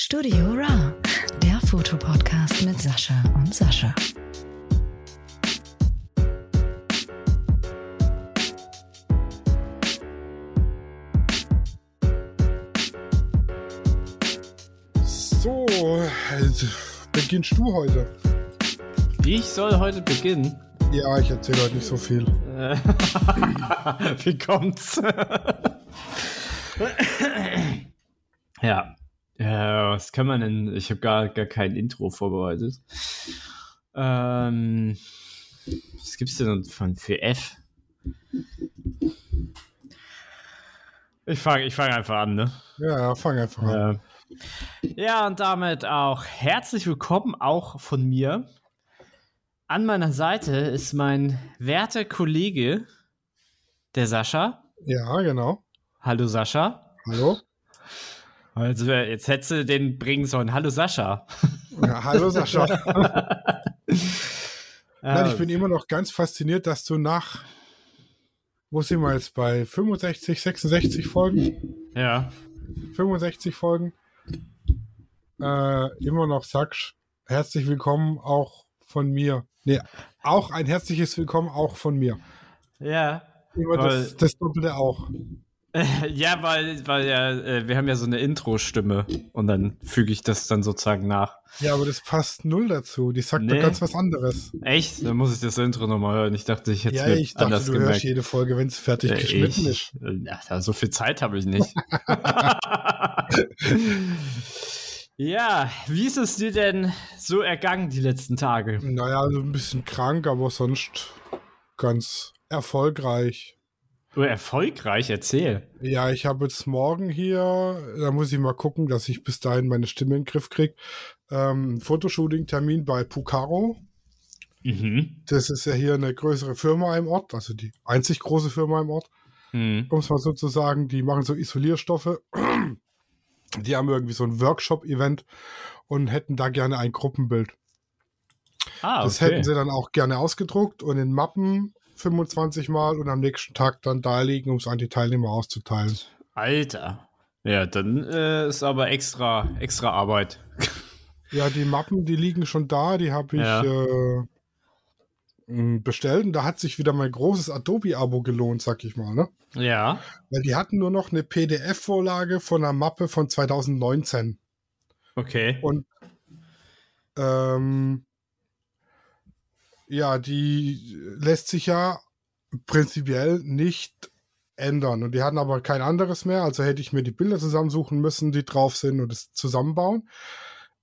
Studio Ra, der Fotopodcast mit Sascha und Sascha. So, also, beginnst du heute? Ich soll heute beginnen. Ja, ich erzähle heute nicht so viel. Äh, Wie kommt's? ja. Was kann man denn? Ich habe gar, gar kein Intro vorbereitet. Ähm, was gibt's denn von für F? Ich fange ich fang einfach an, ne? Ja, ja, fang einfach an. Ja. ja, und damit auch herzlich willkommen auch von mir. An meiner Seite ist mein werter Kollege, der Sascha. Ja, genau. Hallo Sascha. Hallo. Also jetzt hättest du den bringen sollen. Hallo Sascha. Ja, hallo Sascha. Nein, ich bin immer noch ganz fasziniert, dass du nach, wo sind wir jetzt, bei 65, 66 Folgen? ja. 65 Folgen, äh, immer noch sagst, herzlich willkommen auch von mir. Nee, auch ein herzliches Willkommen auch von mir. Ja. Immer das, das Doppelte auch. Ja, weil, weil ja, äh, wir haben ja so eine Intro-Stimme und dann füge ich das dann sozusagen nach. Ja, aber das passt null dazu. Die sagt Nee. doch ganz was anderes. Echt? Dann muss ich das Intro nochmal hören. Ich dachte, ich hätte Ja, ich dachte, anders du gemerkt. hörst jede Folge, wenn es fertig Äh, geschnitten ich, ist. äh, Ja, da- so viel Zeit habe ich nicht. ja, wie ist es dir denn so ergangen die letzten Tage? Naja, also ein bisschen krank, aber sonst ganz erfolgreich. Du erfolgreich, erzähl. Ja, ich habe jetzt morgen hier, da muss ich mal gucken, dass ich bis dahin meine Stimme in den Griff kriege, ähm, Fotoshooting-Termin bei Pucaro. Mhm. Das ist ja hier eine größere Firma im Ort, also die einzig große Firma im Ort. Mhm. um es mal so zu sagen, die machen so Isolierstoffe. Die haben irgendwie so ein Workshop-Event und hätten da gerne ein Gruppenbild. Ah, Das okay. hätten sie dann auch gerne ausgedruckt und in Mappen 25 Mal und am nächsten Tag dann da liegen, um es an die Teilnehmer auszuteilen. Alter. Ja, dann äh, ist aber extra, extra Arbeit. Ja, die Mappen, die liegen schon da, die habe ich Ja. äh, bestellt und da hat sich wieder mein großes Adobe-Abo gelohnt, sag ich mal, ne? Ja. Weil die hatten nur noch eine PDF-Vorlage von einer Mappe von 2019. Okay. Und ähm, ja, die lässt sich ja prinzipiell nicht ändern. Und die hatten aber kein anderes mehr. Also hätte ich mir die Bilder zusammensuchen müssen, die drauf sind und es zusammenbauen.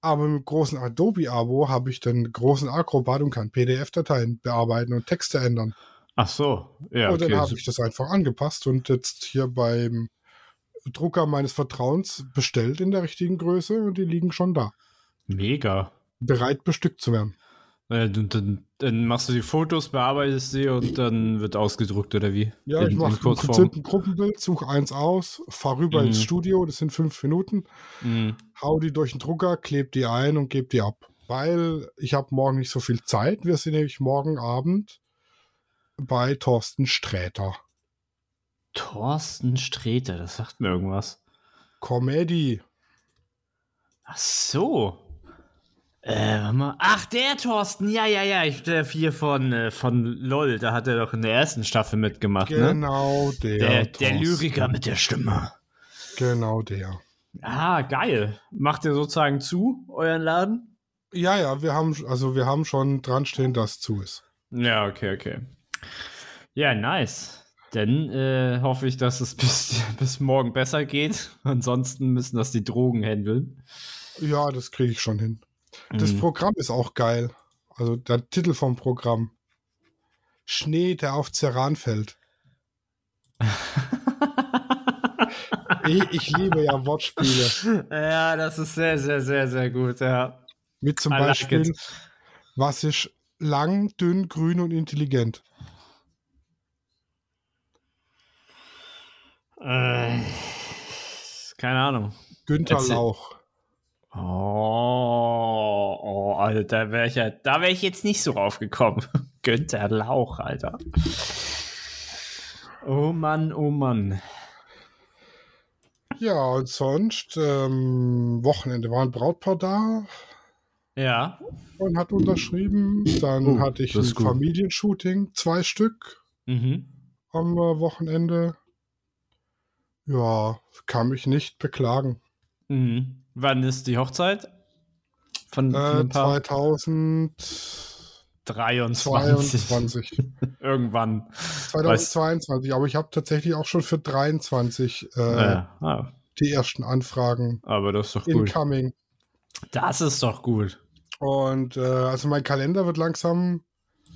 Aber mit großen Adobe-Abo habe ich den großen Acrobat und kann PDF-Dateien bearbeiten und Texte ändern. Ach so. Ja, und dann okay. habe ich das einfach angepasst und jetzt hier beim Drucker meines Vertrauens bestellt in der richtigen Größe und die liegen schon da. Mega. Bereit bestückt zu werden. Äh, dann, machst du die Fotos, bearbeitest sie und dann wird ausgedruckt oder wie? Ja, In- ich mache im. Prinzip ein Gruppenbild, suche eins aus, fahre rüber Mhm. ins Studio, das sind fünf Minuten, Mhm. hau die durch den Drucker, kleb die ein und gebe die ab. Weil ich habe morgen nicht so viel Zeit. Wir sind nämlich morgen Abend bei Thorsten Sträter. Thorsten Sträter, das sagt mir irgendwas. Comedy. Ach so. Äh. Ach, der Thorsten, ja, ja, ja, ich der hier von, äh, von LOL, da hat er doch in der ersten Staffel mitgemacht, ne? Genau der. Der, der. Lyriker mit der Stimme. Genau der. Ah, geil. Macht ihr sozusagen zu, euren Laden? Ja, ja, wir haben, also wir haben schon dran stehen, dass zu ist. Ja, okay, okay. Ja, nice. Dann äh, hoffe ich, dass es bis, bis morgen besser geht. Ansonsten müssen das die Drogen handeln. Ja, das kriege ich schon hin. Das Mhm. Programm ist auch geil. Also der Titel vom Programm. Schnee, der auf Ceran fällt. ich, ich liebe ja Wortspiele. ja, das ist sehr, sehr, sehr, sehr gut, ja. Mit zum I like Beispiel, it. was ist lang, dünn, grün und intelligent? Äh, keine Ahnung. Günther Erzähl. Lauch. Oh, oh Alter, wär ich ja, da wäre ich jetzt nicht so raufgekommen. Günther Lauch, Alter. Oh Mann, oh Mann. Ja, und sonst, ähm, Wochenende war ein Brautpaar da Ja. und hat unterschrieben. Dann Oh, hatte ich das ein gut. Familienshooting, zwei Stück Mhm. am äh, Wochenende. Ja, kann mich nicht beklagen. Mhm. Wann ist die Hochzeit? Von, von Äh, ein paar 2022. 23. Irgendwann. 2022, aber ich habe tatsächlich auch schon für 23 äh, Ja. Ah, die ersten Anfragen aber das ist doch gut. incoming. Das ist doch gut. Und äh, also mein Kalender wird langsam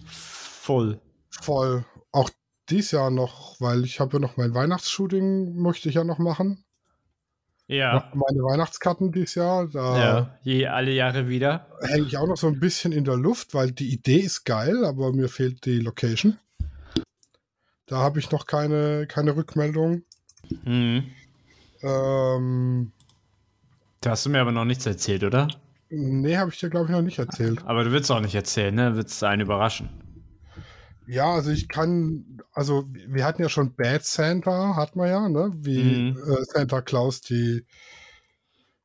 Voll. voll. Auch dies Jahr noch, weil ich habe ja noch mein Weihnachtsshooting, möchte ich ja noch machen. Ja. Meine Weihnachtskarten dieses Jahr. Da Ja. Je alle Jahre wieder. hänge ich auch noch so ein bisschen in der Luft, weil die Idee ist geil, aber mir fehlt die Location. Da habe ich noch keine, keine Rückmeldung. Mhm. Ähm, Da hast du mir aber noch nichts erzählt, oder? nee, habe ich dir, glaube ich, noch nicht erzählt. Aber du willst auch nicht erzählen, ne? Willst einen überraschen. Ja, also ich kann, also wir hatten ja schon Bad Santa, hatten wir ja, ne? Wie Mhm. äh, Santa Claus die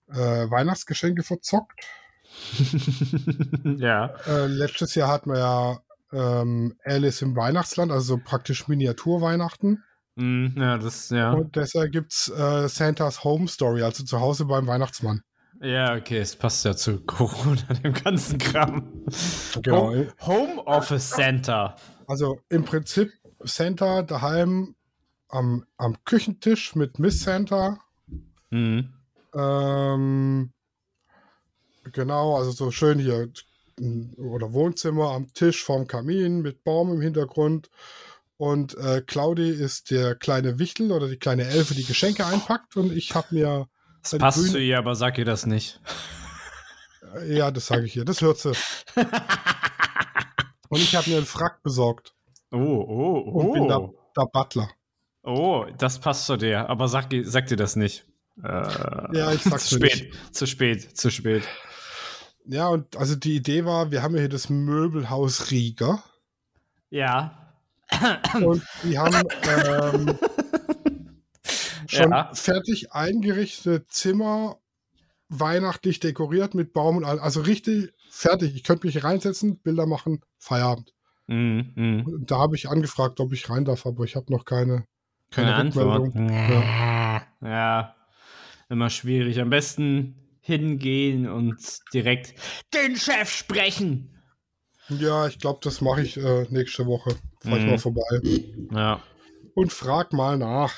äh, Weihnachtsgeschenke verzockt. ja. Äh, letztes Jahr hatten wir ja ähm, Alice im Weihnachtsland, also so praktisch Miniatur-Weihnachten. Mhm, ja, das, ja. Und deshalb gibt's äh, Santas Home Story, also zu Hause beim Weihnachtsmann. Ja, okay, es passt ja zu Corona, dem ganzen Kram. Genau. Home, Home Office Center. Also im Prinzip Santa daheim am, am Küchentisch mit Miss Santa. Mhm. Ähm, genau, also so schön hier oder Wohnzimmer am Tisch vorm Kamin mit Baum im Hintergrund. Und äh, Claudi ist der kleine Wichtel oder die kleine Elfe, die Geschenke einpackt. Und ich habe mir, Das passt grüne- zu ihr, aber sag ihr das nicht. ja, das sage ich hier, das hört sie. Und ich habe mir einen Frack besorgt. Oh, oh, Und bin da, oh. da Butler. Oh, das passt zu dir, aber sag, sag dir das nicht. Äh, Ja, ich sag's zu spät, zu spät, zu spät. Ja, und also die Idee war, wir haben ja hier das Möbelhaus Rieger. Ja. Und die haben ähm, schon Ja. fertig eingerichtete Zimmer, weihnachtlich dekoriert mit Baum und allem. Also richtig fertig. Ich könnte mich reinsetzen, Bilder machen, Feierabend. Mhm. Und da habe ich angefragt, ob ich rein darf, aber ich habe noch keine. Keine Keine Antwort. Ja. ja, immer schwierig. Am besten hingehen und direkt den Chef sprechen. Ja, ich glaube, das mache ich äh, nächste Woche. Fahr ich Mhm. mal vorbei. Ja. Und frag mal nach.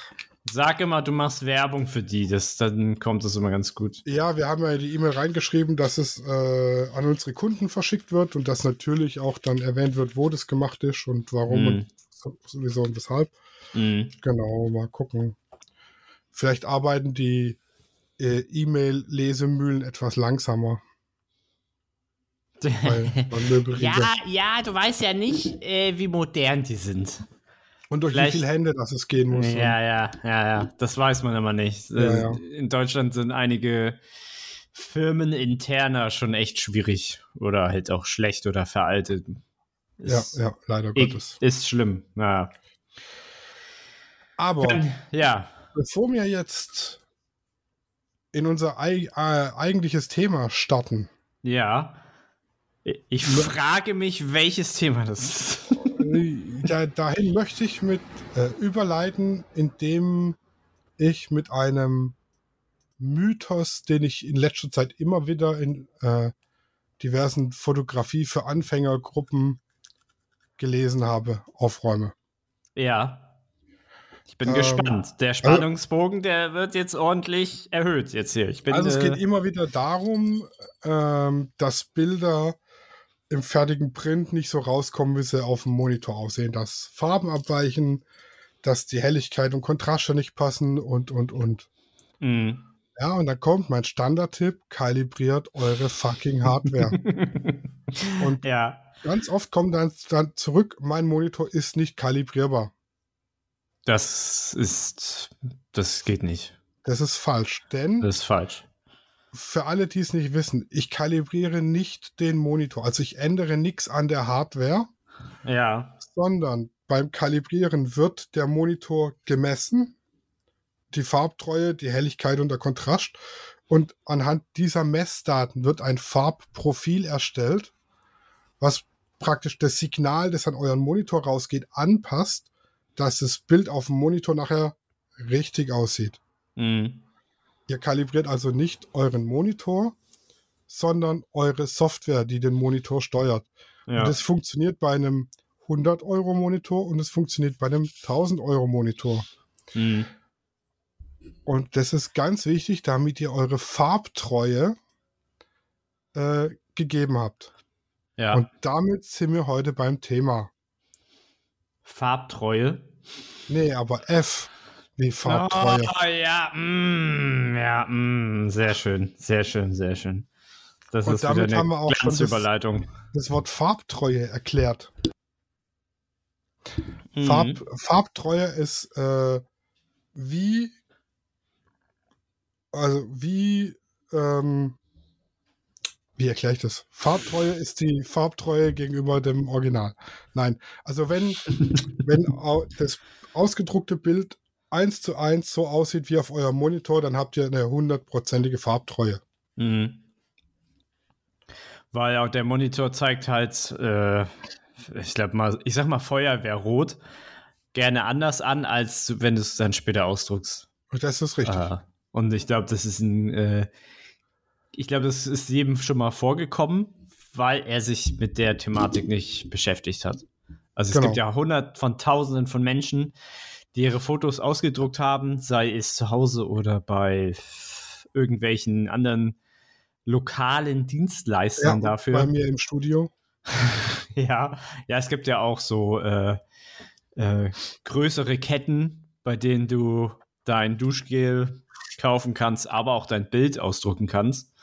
Sag immer, du machst Werbung für die, das, dann kommt das immer ganz gut. Ja, wir haben ja in die E-Mail reingeschrieben, dass es äh, an unsere Kunden verschickt wird und dass natürlich auch dann erwähnt wird, wo das gemacht ist und warum Mhm. und so- sowieso und weshalb. Mhm. Genau, mal gucken. Vielleicht arbeiten die äh, E-Mail-Lesemühlen etwas langsamer. Weil, ja, ja, du weißt ja nicht, äh, wie modern die sind. Und durch vielleicht- wie viele Hände das es gehen muss. Ja, ja, ja, ja. Das weiß man immer nicht. Ja, Äh, ja. In Deutschland sind einige Firmen interner schon echt schwierig oder halt auch schlecht oder veraltet. ja, Ist, ja, leider ich- Gottes. ist schlimm. Ja. Aber ja. bevor wir jetzt in unser ei äh, eigentliches Thema starten, Ja. Ich frage mich, welches Thema das ist. Da, dahin möchte ich mit äh, überleiten, indem ich mit einem Mythos, den ich in letzter Zeit immer wieder in äh, diversen Fotografie für Anfängergruppen gelesen habe, aufräume. Ja. Ich bin Ähm, gespannt. Der Spannungsbogen, der wird jetzt ordentlich erhöht jetzt hier. Ich bin, Also es äh, geht immer wieder darum, ähm, dass Bilder im fertigen Print nicht so rauskommen, wie sie auf dem Monitor aussehen, dass Farben abweichen, dass die Helligkeit und Kontraste nicht passen und, und, und. mh. Ja, und dann kommt mein Standardtipp, kalibriert eure fucking Hardware. Und- ja. Ganz oft kommt dann, dann zurück, mein Monitor ist nicht kalibrierbar. Das ist. Das geht nicht. Das ist falsch, denn Das ist falsch. Für alle, die es nicht wissen, ich kalibriere nicht den Monitor. Also ich ändere nichts an der Hardware, Ja. sondern beim Kalibrieren wird der Monitor gemessen die Farbtreue, die Helligkeit und der Kontrast. Und anhand dieser Messdaten wird ein Farbprofil erstellt, was praktisch das Signal, das an euren Monitor rausgeht, anpasst, dass das Bild auf dem Monitor nachher richtig aussieht. Mhm. Ihr kalibriert also nicht euren Monitor, sondern eure Software, die den Monitor steuert. Ja. Und das funktioniert bei einem 100 Euro Monitor und es funktioniert bei einem 1000 Euro Monitor. Mhm. Und das ist ganz wichtig, damit ihr eure Farbtreue äh, gegeben habt. ja. Und damit sind wir heute beim Thema. Farbtreue. Nee, aber F wie Farbtreue. Oh, ja, mm, ja, mm, sehr schön, sehr schön, sehr schön. Das Und ist damit wieder haben wir eine auch schon das-. Das Wort Farbtreue erklärt. Mhm. Farb, Farbtreue ist äh, wie, also wie, ähm, wie erkläre ich das? Farbtreue ist die Farbtreue gegenüber dem Original. Nein, also wenn, wenn das ausgedruckte Bild eins zu eins so aussieht wie auf eurem Monitor, dann habt ihr eine hundertprozentige Farbtreue. Mhm. Weil auch der Monitor zeigt halt, äh, ich glaube mal, ich sag mal Feuerwehrrot gerne anders an, als wenn du es dann später ausdruckst. Und das ist richtig. Ah, und ich glaube, das ist ein, äh, ich glaube, das ist jedem schon mal vorgekommen, weil er sich mit der Thematik nicht beschäftigt hat. Also es Genau. gibt ja hundert von tausenden von Menschen, die ihre Fotos ausgedruckt haben, sei es zu Hause oder bei irgendwelchen anderen lokalen Dienstleistern Ja, dafür. bei mir im Studio. Ja, ja, es gibt ja auch so äh, äh, größere Ketten, bei denen du dein Duschgel kaufen kannst, aber auch dein Bild ausdrucken kannst.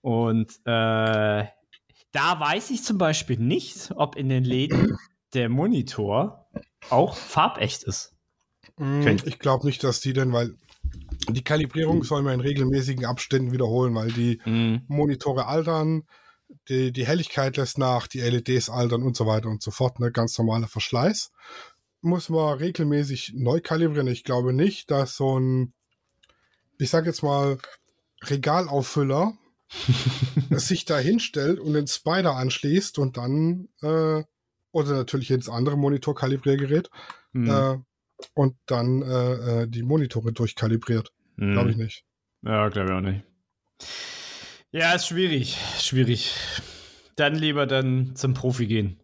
Und äh, da weiß ich zum Beispiel nicht, ob in den Läden der Monitor auch farbecht ist. Mm, Okay. Ich glaube nicht, dass die denn, weil die Kalibrierung soll man in regelmäßigen Abständen wiederholen, weil die Mhm. Monitore altern, die, die Helligkeit lässt nach, die LEDs altern und so weiter und so fort. Ne? Ganz normaler Verschleiß. Muss man regelmäßig neu kalibrieren. Ich glaube nicht, dass so ein, ich sag jetzt mal, Regalauffüller sich da hinstellt und den Spider anschließt und dann, äh, oder natürlich jedes andere Monitor-Kalibriergerät, Mhm. äh, und dann äh, äh, die Monitore durchkalibriert. Mhm. Glaube ich nicht. Ja, glaube ich auch nicht. Ja, ist schwierig. Schwierig. Dann lieber dann zum Profi gehen.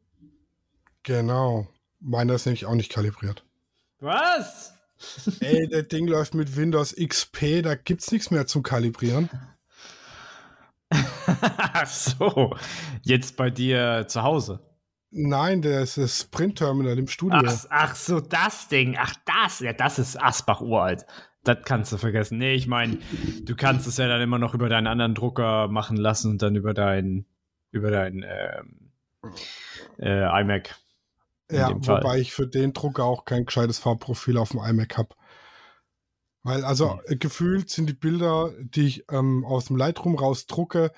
Genau. Meiner ist nämlich auch nicht kalibriert. Was? Ey, das Ding läuft mit Windows XP, da gibt's nichts mehr zum Kalibrieren. Ach so. Jetzt bei dir zu Hause. Nein, das ist das Print-Terminal im Studio. Ach, ach so, das Ding. Ach, das. Ja, das ist Asbach uralt. Das kannst du vergessen. Nee, ich meine, du kannst es ja dann immer noch über deinen anderen Drucker machen lassen und dann über dein, über dein ähm, äh, iMac. ja, wobei ich für den Drucker auch kein gescheites Farbprofil auf dem iMac habe. Weil also äh, gefühlt sind die Bilder, die ich ähm, aus dem Lightroom rausdrucke,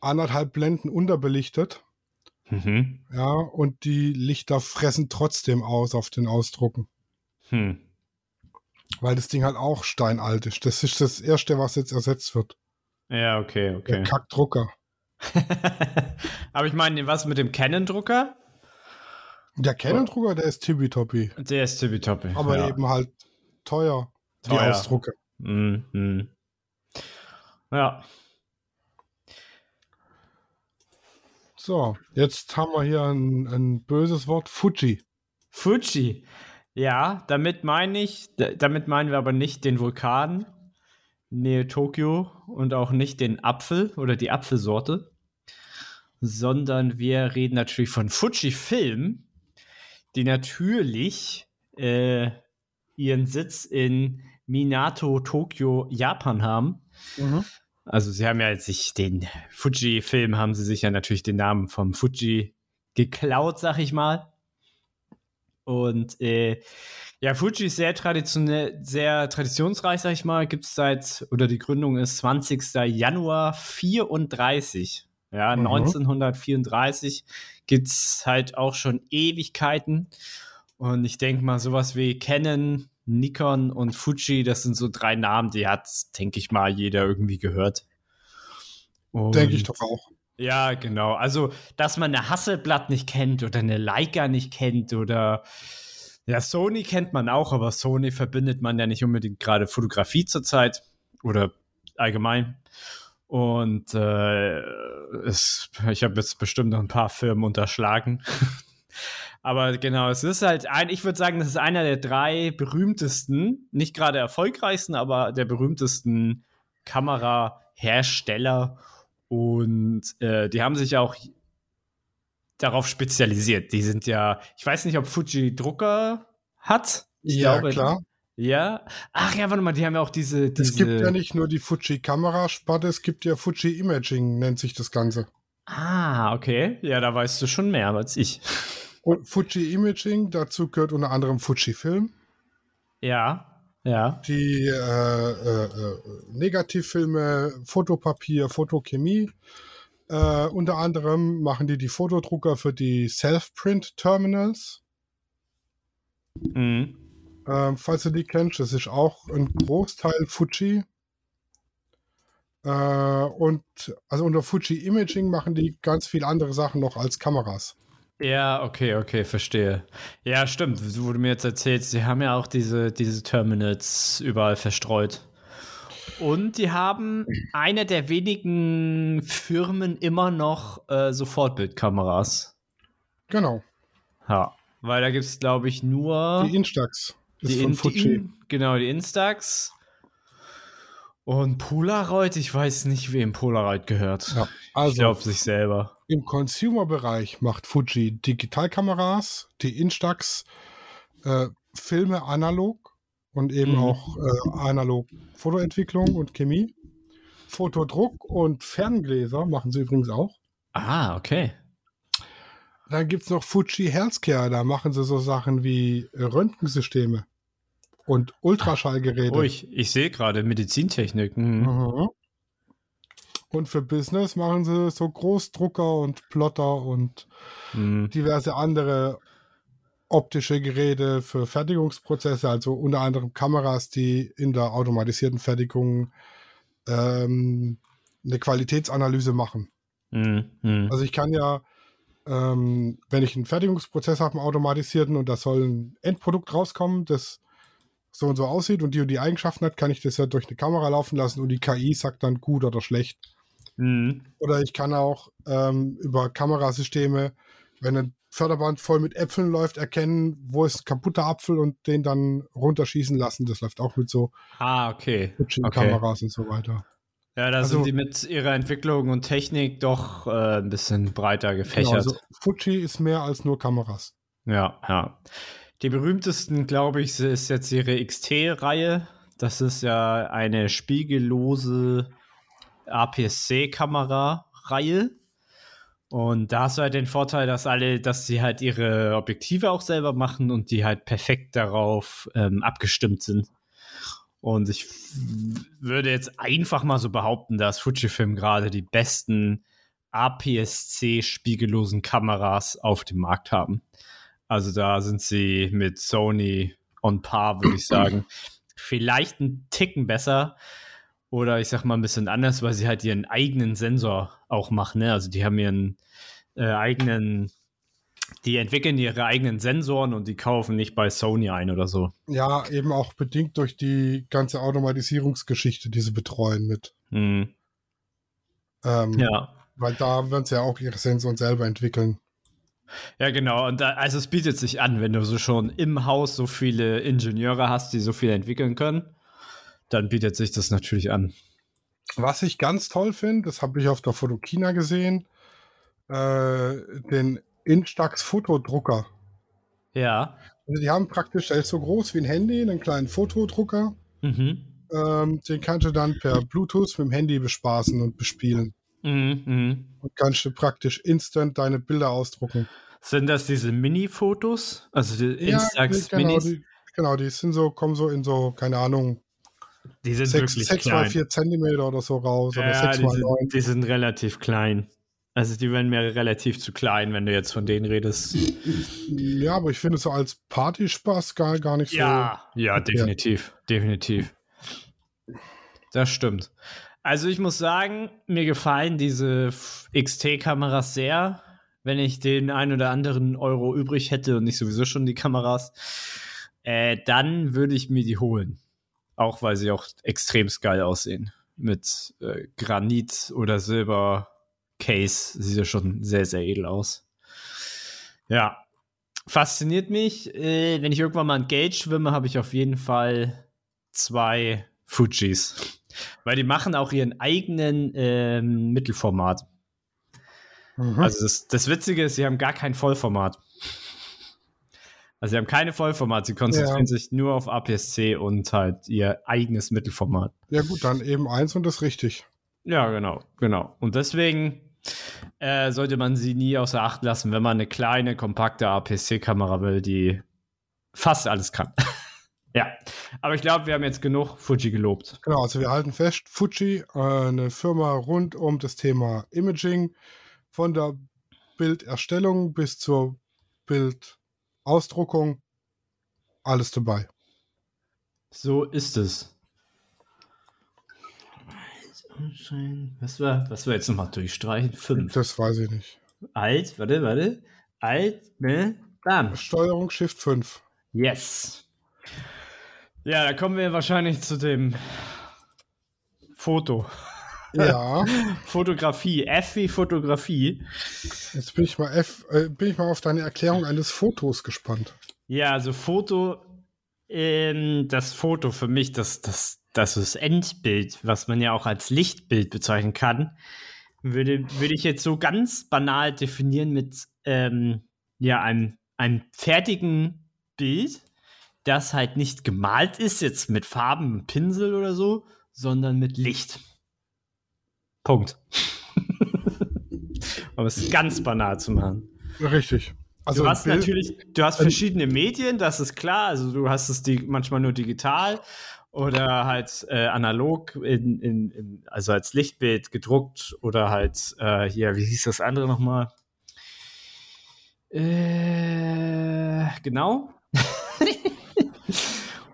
anderthalb Blenden unterbelichtet. Mhm. Ja, und die Lichter fressen trotzdem aus auf den Ausdrucken. Hm. Weil das Ding halt auch steinalt ist. Das ist das erste, was jetzt ersetzt wird. Ja, okay, Der okay. Kackdrucker. Aber ich meine, was mit dem Canon-Drucker? Der Canon-Drucker, der ist tippitoppi. Der ist tippitoppi. Aber ja. eben halt teuer, die Teuer. Ausdrucke. Mhm. mhm. Ja. So, jetzt haben wir hier ein, ein böses Wort. Fuji. Fuji. Ja, damit meine ich, damit meinen wir aber nicht den Vulkan nähe Tokio und auch nicht den Apfel oder die Apfelsorte, sondern wir reden natürlich von Fuji Film, die natürlich äh, ihren Sitz in Minato, Tokio, Japan haben. Also sie haben ja jetzt sich den Fuji-Film, haben sie sich ja natürlich den Namen vom Fuji geklaut, sag ich mal. Und äh, ja, Fuji ist sehr traditionell, sehr traditionsreich, sag ich mal. Gibt es seit, oder die Gründung ist 20. Januar 34. Ja, Mhm. 1934 gibt es halt auch schon Ewigkeiten. Und ich denke mal, sowas wie Canon Nikon und Fuji, das sind so drei Namen, die hat, denke ich mal, jeder irgendwie gehört. Denke ich doch auch. Ja, genau. Also, dass man eine Hasselblatt nicht kennt oder eine Leica nicht kennt oder ja, Sony kennt man auch, aber Sony verbindet man ja nicht unbedingt gerade Fotografie zurzeit oder allgemein. Und äh, es, ich habe jetzt bestimmt noch ein paar Firmen unterschlagen. Aber genau, es ist halt ein, ich würde sagen, das ist einer der drei berühmtesten, nicht gerade erfolgreichsten, aber der berühmtesten Kamerahersteller. Und äh, die haben sich auch darauf spezialisiert. Die sind ja, ich weiß nicht, ob Fuji Drucker hat. Ich ja, glaube, klar. Ja. Ach ja, warte mal, die haben ja auch diese. diese Es gibt ja nicht nur die Fuji Kamerasparte, es gibt ja Fuji Imaging, nennt sich das Ganze. Ah, okay. Ja, da weißt du schon mehr als ich. Und Fuji Imaging, dazu gehört unter anderem Fuji Film. Ja, ja. Die äh, äh, äh, Negativfilme, Fotopapier, Fotochemie. Äh, unter anderem machen die die Fotodrucker für die Self-Print-Terminals. Mhm. Ähm, falls du die kennst, das ist auch ein Großteil Fuji. Äh, und also unter Fuji Imaging machen die ganz viele andere Sachen noch als Kameras. Ja, okay, okay, verstehe. Ja, stimmt. Wo du mir jetzt erzählst, sie haben ja auch diese, diese Terminals überall verstreut. Und die haben eine der wenigen Firmen immer noch äh, Sofortbildkameras. Genau. Ja, weil da gibt es, glaube ich, nur Die Instax ist die, von In- die In- genau, die Instax. Und Polaroid, ich weiß nicht, wem Polaroid gehört. Ja, ich also glaube sich selber. im Consumer-Bereich macht Fuji Digitalkameras, die Instax, äh, Filme analog und eben Mhm. auch äh, analog Fotoentwicklung und Chemie. Fotodruck und Ferngläser machen sie übrigens auch. Ah, okay. Dann gibt es noch Fuji Healthcare, da machen sie so Sachen wie äh, Röntgensysteme und Ultraschallgeräte. Oh, ich, ich sehe gerade Medizintechnik. Mhm. Mhm. Und für Business machen sie so Großdrucker und Plotter und Mhm. diverse andere optische Geräte für Fertigungsprozesse, also unter anderem Kameras, die in der automatisierten Fertigung ähm, eine Qualitätsanalyse machen. Mhm. Mhm. Also ich kann ja, ähm, wenn ich einen Fertigungsprozess habe, einen automatisierten, und da soll ein Endprodukt rauskommen, das so und so aussieht und die und die Eigenschaften hat, kann ich das ja durch eine Kamera laufen lassen und die KI sagt dann gut oder schlecht. Mhm. Oder ich kann auch ähm, über Kamerasysteme, wenn ein Förderband voll mit Äpfeln läuft, erkennen, wo ist ein kaputter Apfel und den dann runterschießen lassen. Das läuft auch mit so Ah, okay. Okay. Kameras und so weiter. Ja, da Also- sind die mit ihrer Entwicklung und Technik doch äh, ein bisschen breiter Genau, gefächert. also Fuji ist mehr als nur Kameras. Ja, ja. Die berühmtesten, glaube ich, ist jetzt ihre XT-Reihe. Das ist ja eine spiegellose APS-C-Kamera-Reihe. Und da hast du halt den Vorteil, dass alle, dass sie halt ihre Objektive auch selber machen und die halt perfekt darauf ähm, abgestimmt sind. Und ich würde jetzt einfach mal so behaupten, dass Fujifilm gerade die besten APS-C spiegellosen Kameras auf dem Markt haben. Also da sind sie mit Sony on par, würde ich sagen. Vielleicht ein Ticken besser oder ich sag mal ein bisschen anders, weil sie halt ihren eigenen Sensor auch machen. Ne? Also die haben ihren äh, eigenen, die entwickeln ihre eigenen Sensoren und die kaufen nicht bei Sony ein oder so. Ja, eben auch bedingt durch die ganze Automatisierungsgeschichte, die sie betreuen mit. Hm. Ähm, Ja. Weil da werden sie ja auch ihre Sensoren selber entwickeln. Ja, genau. Und da, also es bietet sich an, wenn du so schon im Haus so viele Ingenieure hast, die so viel entwickeln können, dann bietet sich das natürlich an. Was ich ganz toll finde, das habe ich auf der Fotokina gesehen, äh, den Instax Fotodrucker. Ja. Also die haben praktisch, der ist so groß wie ein Handy, einen kleinen Fotodrucker. Mhm. Ähm, den kannst du dann per Bluetooth mit dem Handy bespaßen und bespielen. Mhm. Mhm. Und kannst du praktisch instant deine Bilder ausdrucken. Sind das diese Mini-Fotos? Also die Instax die, genau, Minis? die, genau, die sind so, kommen so in so, keine Ahnung, Die sind 6, wirklich 6 klein. mal 4 Zentimeter oder so raus oder ja, 6 die mal sind, 9. die sind relativ klein. Also die werden mir relativ zu klein, wenn du jetzt von denen redest. Ja, aber ich finde so als Partyspaß gar, gar nicht so. Ja, ja, definitiv, definitiv. Das stimmt. Also ich muss sagen, mir gefallen diese XT-Kameras sehr. Wenn ich den ein oder anderen Euro übrig hätte und nicht sowieso schon die Kameras, äh, dann würde ich mir die holen. Auch weil sie auch extrem geil aussehen. Mit äh, Granit oder Silber Case sieht ja schon sehr, sehr edel aus. Ja, fasziniert mich. Äh, wenn ich irgendwann mal ein Gate schwimme, habe ich auf jeden Fall zwei Fujis. Weil die machen auch ihren eigenen ähm, Mittelformat. Mhm. Also das, das Witzige ist, sie haben gar kein Vollformat. Also sie haben keine Vollformat, sie konzentrieren ja. sich nur auf APS-C und halt ihr eigenes Mittelformat. Ja gut, dann eben eins und das richtig. Ja, genau, genau. Und deswegen äh, sollte man sie nie außer Acht lassen, wenn man eine kleine, kompakte APS-C-Kamera will, die fast alles kann. ja, aber ich glaube, wir haben jetzt genug Fuji gelobt. Genau, also wir halten fest, Fuji, äh, eine Firma rund um das Thema Imaging, von der Bilderstellung bis zur Bildausdruckung, alles dabei. So ist es. Was war, was war jetzt nochmal durchstreichen? Fünf. Das weiß ich nicht. Alt, warte, warte. Alt, ne? Bam. Steuerung Shift 5. Yes. Ja, da kommen wir wahrscheinlich zu dem Foto. Ja. Fotografie, F wie Fotografie. Jetzt bin ich mal F, äh, bin ich mal auf deine Erklärung eines Fotos gespannt. Ja, also Foto, ähm, das Foto für mich, das, das, das ist Endbild, was man ja auch als Lichtbild bezeichnen kann, würde, würde ich jetzt so ganz banal definieren mit ähm, ja, einem, einem fertigen Bild, das halt nicht gemalt ist, jetzt mit Farben, mit Pinsel oder so, sondern mit Licht. Punkt. um es ganz banal zu machen. Richtig. Also du hast Bild, natürlich, du hast verschiedene Medien, das ist klar. Also du hast es die, manchmal nur digital oder halt äh, analog, in, in, in, also als Lichtbild gedruckt oder halt äh, hier, wie hieß das andere nochmal? Äh, genau.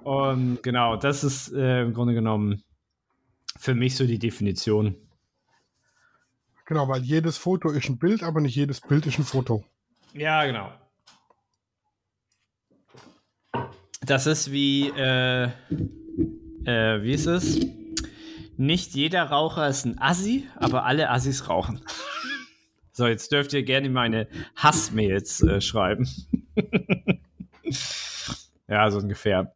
Und genau, das ist äh, im Grunde genommen für mich so die Definition. Genau, weil jedes Foto ist ein Bild, aber nicht jedes Bild ist ein Foto. Ja, genau. Das ist wie, äh, äh, wie ist es? Nicht jeder Raucher ist ein Assi, aber alle Assis rauchen. So, jetzt dürft ihr gerne meine Hassmails äh, schreiben. ja, so ungefähr.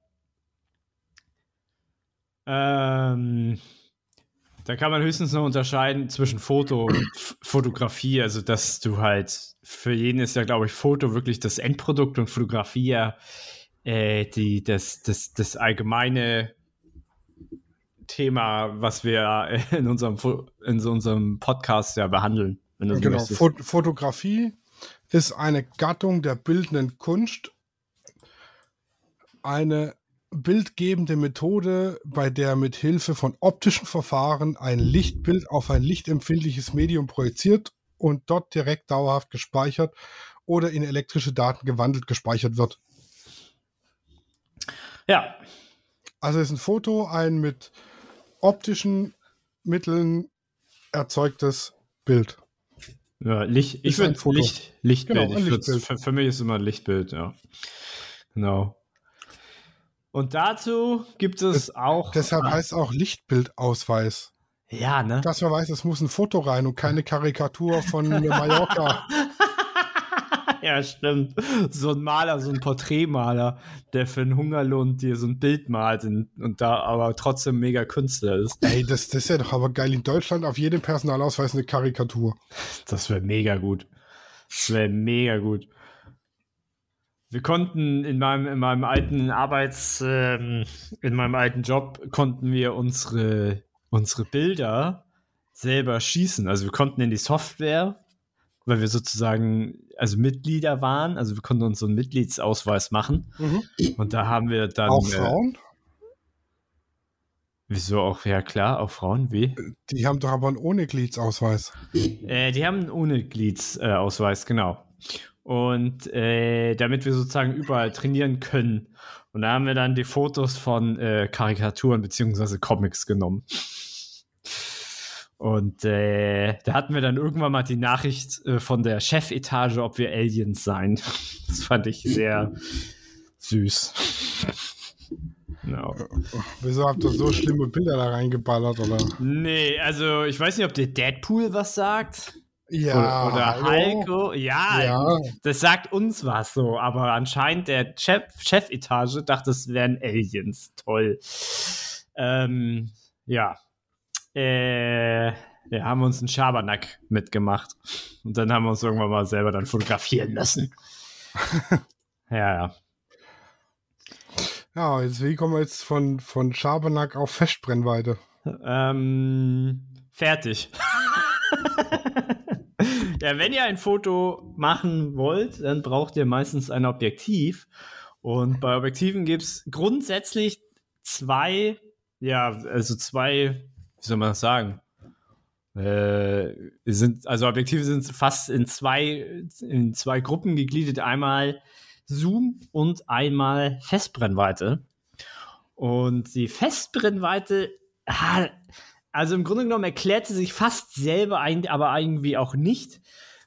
Ähm, da kann man höchstens noch unterscheiden zwischen Foto und Fotografie. Also, dass du halt, für jeden ist ja, glaube ich, Foto wirklich das Endprodukt und Fotografie ja äh, die, das, das, das allgemeine Thema, was wir in unserem, in unserem Podcast ja behandeln. genau, Fot Fotografie ist eine Gattung der bildenden Kunst. Eine bildgebende Methode, bei der mit Hilfe von optischen Verfahren ein Lichtbild auf ein lichtempfindliches Medium projiziert und dort direkt dauerhaft gespeichert oder in elektrische Daten gewandelt gespeichert wird. Ja. Also ist ein Foto ein mit optischen Mitteln erzeugtes Bild. Ja, Licht, ich würde Licht, Lichtbild. Genau, Lichtbild. Für, für mich ist immer ein Lichtbild, ja. Genau. Und dazu gibt es das, auch. Deshalb ah, heißt auch Lichtbildausweis. Ja, ne? Dass man weiß, es muss ein Foto rein und keine Karikatur von Mallorca. ja, stimmt. So ein Maler, so ein Porträtmaler, der für einen Hungerlohn dir so ein Bild malt und, und da aber trotzdem mega Künstler ist. Ey, das, das ist ja doch aber geil. In Deutschland auf jedem Personalausweis eine Karikatur. Das wäre mega gut. Das wäre mega gut. Wir konnten in meinem, in meinem alten Arbeits, ähm, in meinem alten Job konnten wir unsere, unsere Bilder selber schießen. Also wir konnten in die Software, weil wir sozusagen, also Mitglieder waren, also wir konnten uns so einen Mitgliedsausweis machen. Mhm. Und da haben wir dann. Auch äh, Frauen? Wieso auch? Ja, klar, auch Frauen. Wie? Die haben doch aber einen ohne Gliedsausweis. Äh, die haben einen ohne Gliedsausweis, genau. Und äh, damit wir sozusagen überall trainieren können. Und da haben wir dann die Fotos von äh, Karikaturen bzw. Comics genommen. Und äh, da hatten wir dann irgendwann mal die Nachricht äh, von der Chefetage, ob wir Aliens seien. Das fand ich sehr süß. No. Wieso habt ihr so schlimme Bilder da reingeballert, oder? Nee, also ich weiß nicht, ob der Deadpool was sagt. Ja. Oder, oder Heiko. Ja, ja, das sagt uns was so, aber anscheinend der Chef, Chefetage dachte, es wären Aliens. Toll. Ähm, ja. Äh, ja, haben wir uns einen Schabernack mitgemacht. Und dann haben wir uns irgendwann mal selber dann fotografieren lassen. ja, ja. Ja, jetzt, wie kommen wir jetzt von, von Schabernack auf Festbrennweite? Ähm, fertig. ja, wenn ihr ein Foto machen wollt, dann braucht ihr meistens ein Objektiv. Und bei Objektiven gibt es grundsätzlich zwei, ja, also zwei, wie soll man das sagen? Äh, sind, also Objektive sind fast in zwei, in zwei Gruppen gegliedert. Einmal Zoom und einmal Festbrennweite. Und die Festbrennweite, also im Grunde genommen erklärt sie sich fast selber, aber irgendwie auch nicht.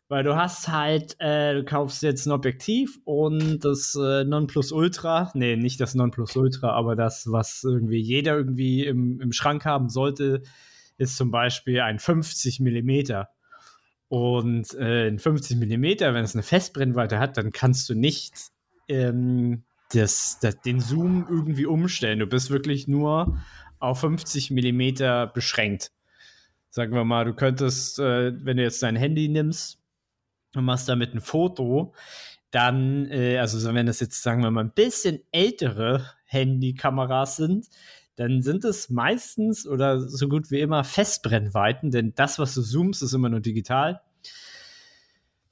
Weil du hast halt, äh, du kaufst jetzt ein Objektiv und das äh, Nonplusultra, nee, nicht das Nonplusultra, aber das, was irgendwie jeder irgendwie im, im Schrank haben sollte, ist zum Beispiel ein 50 Millimeter. Und äh, in 50 Millimeter, wenn es eine Festbrennweite hat, dann kannst du nicht ähm, das, das, den Zoom irgendwie umstellen. Du bist wirklich nur auf 50 Millimeter beschränkt. Sagen wir mal, du könntest, äh, wenn du jetzt dein Handy nimmst und machst damit ein Foto, dann, äh, also wenn das jetzt, sagen wir mal, ein bisschen ältere Handykameras sind, dann sind es meistens oder so gut wie immer Festbrennweiten, denn das, was du zoomst, ist immer nur digital.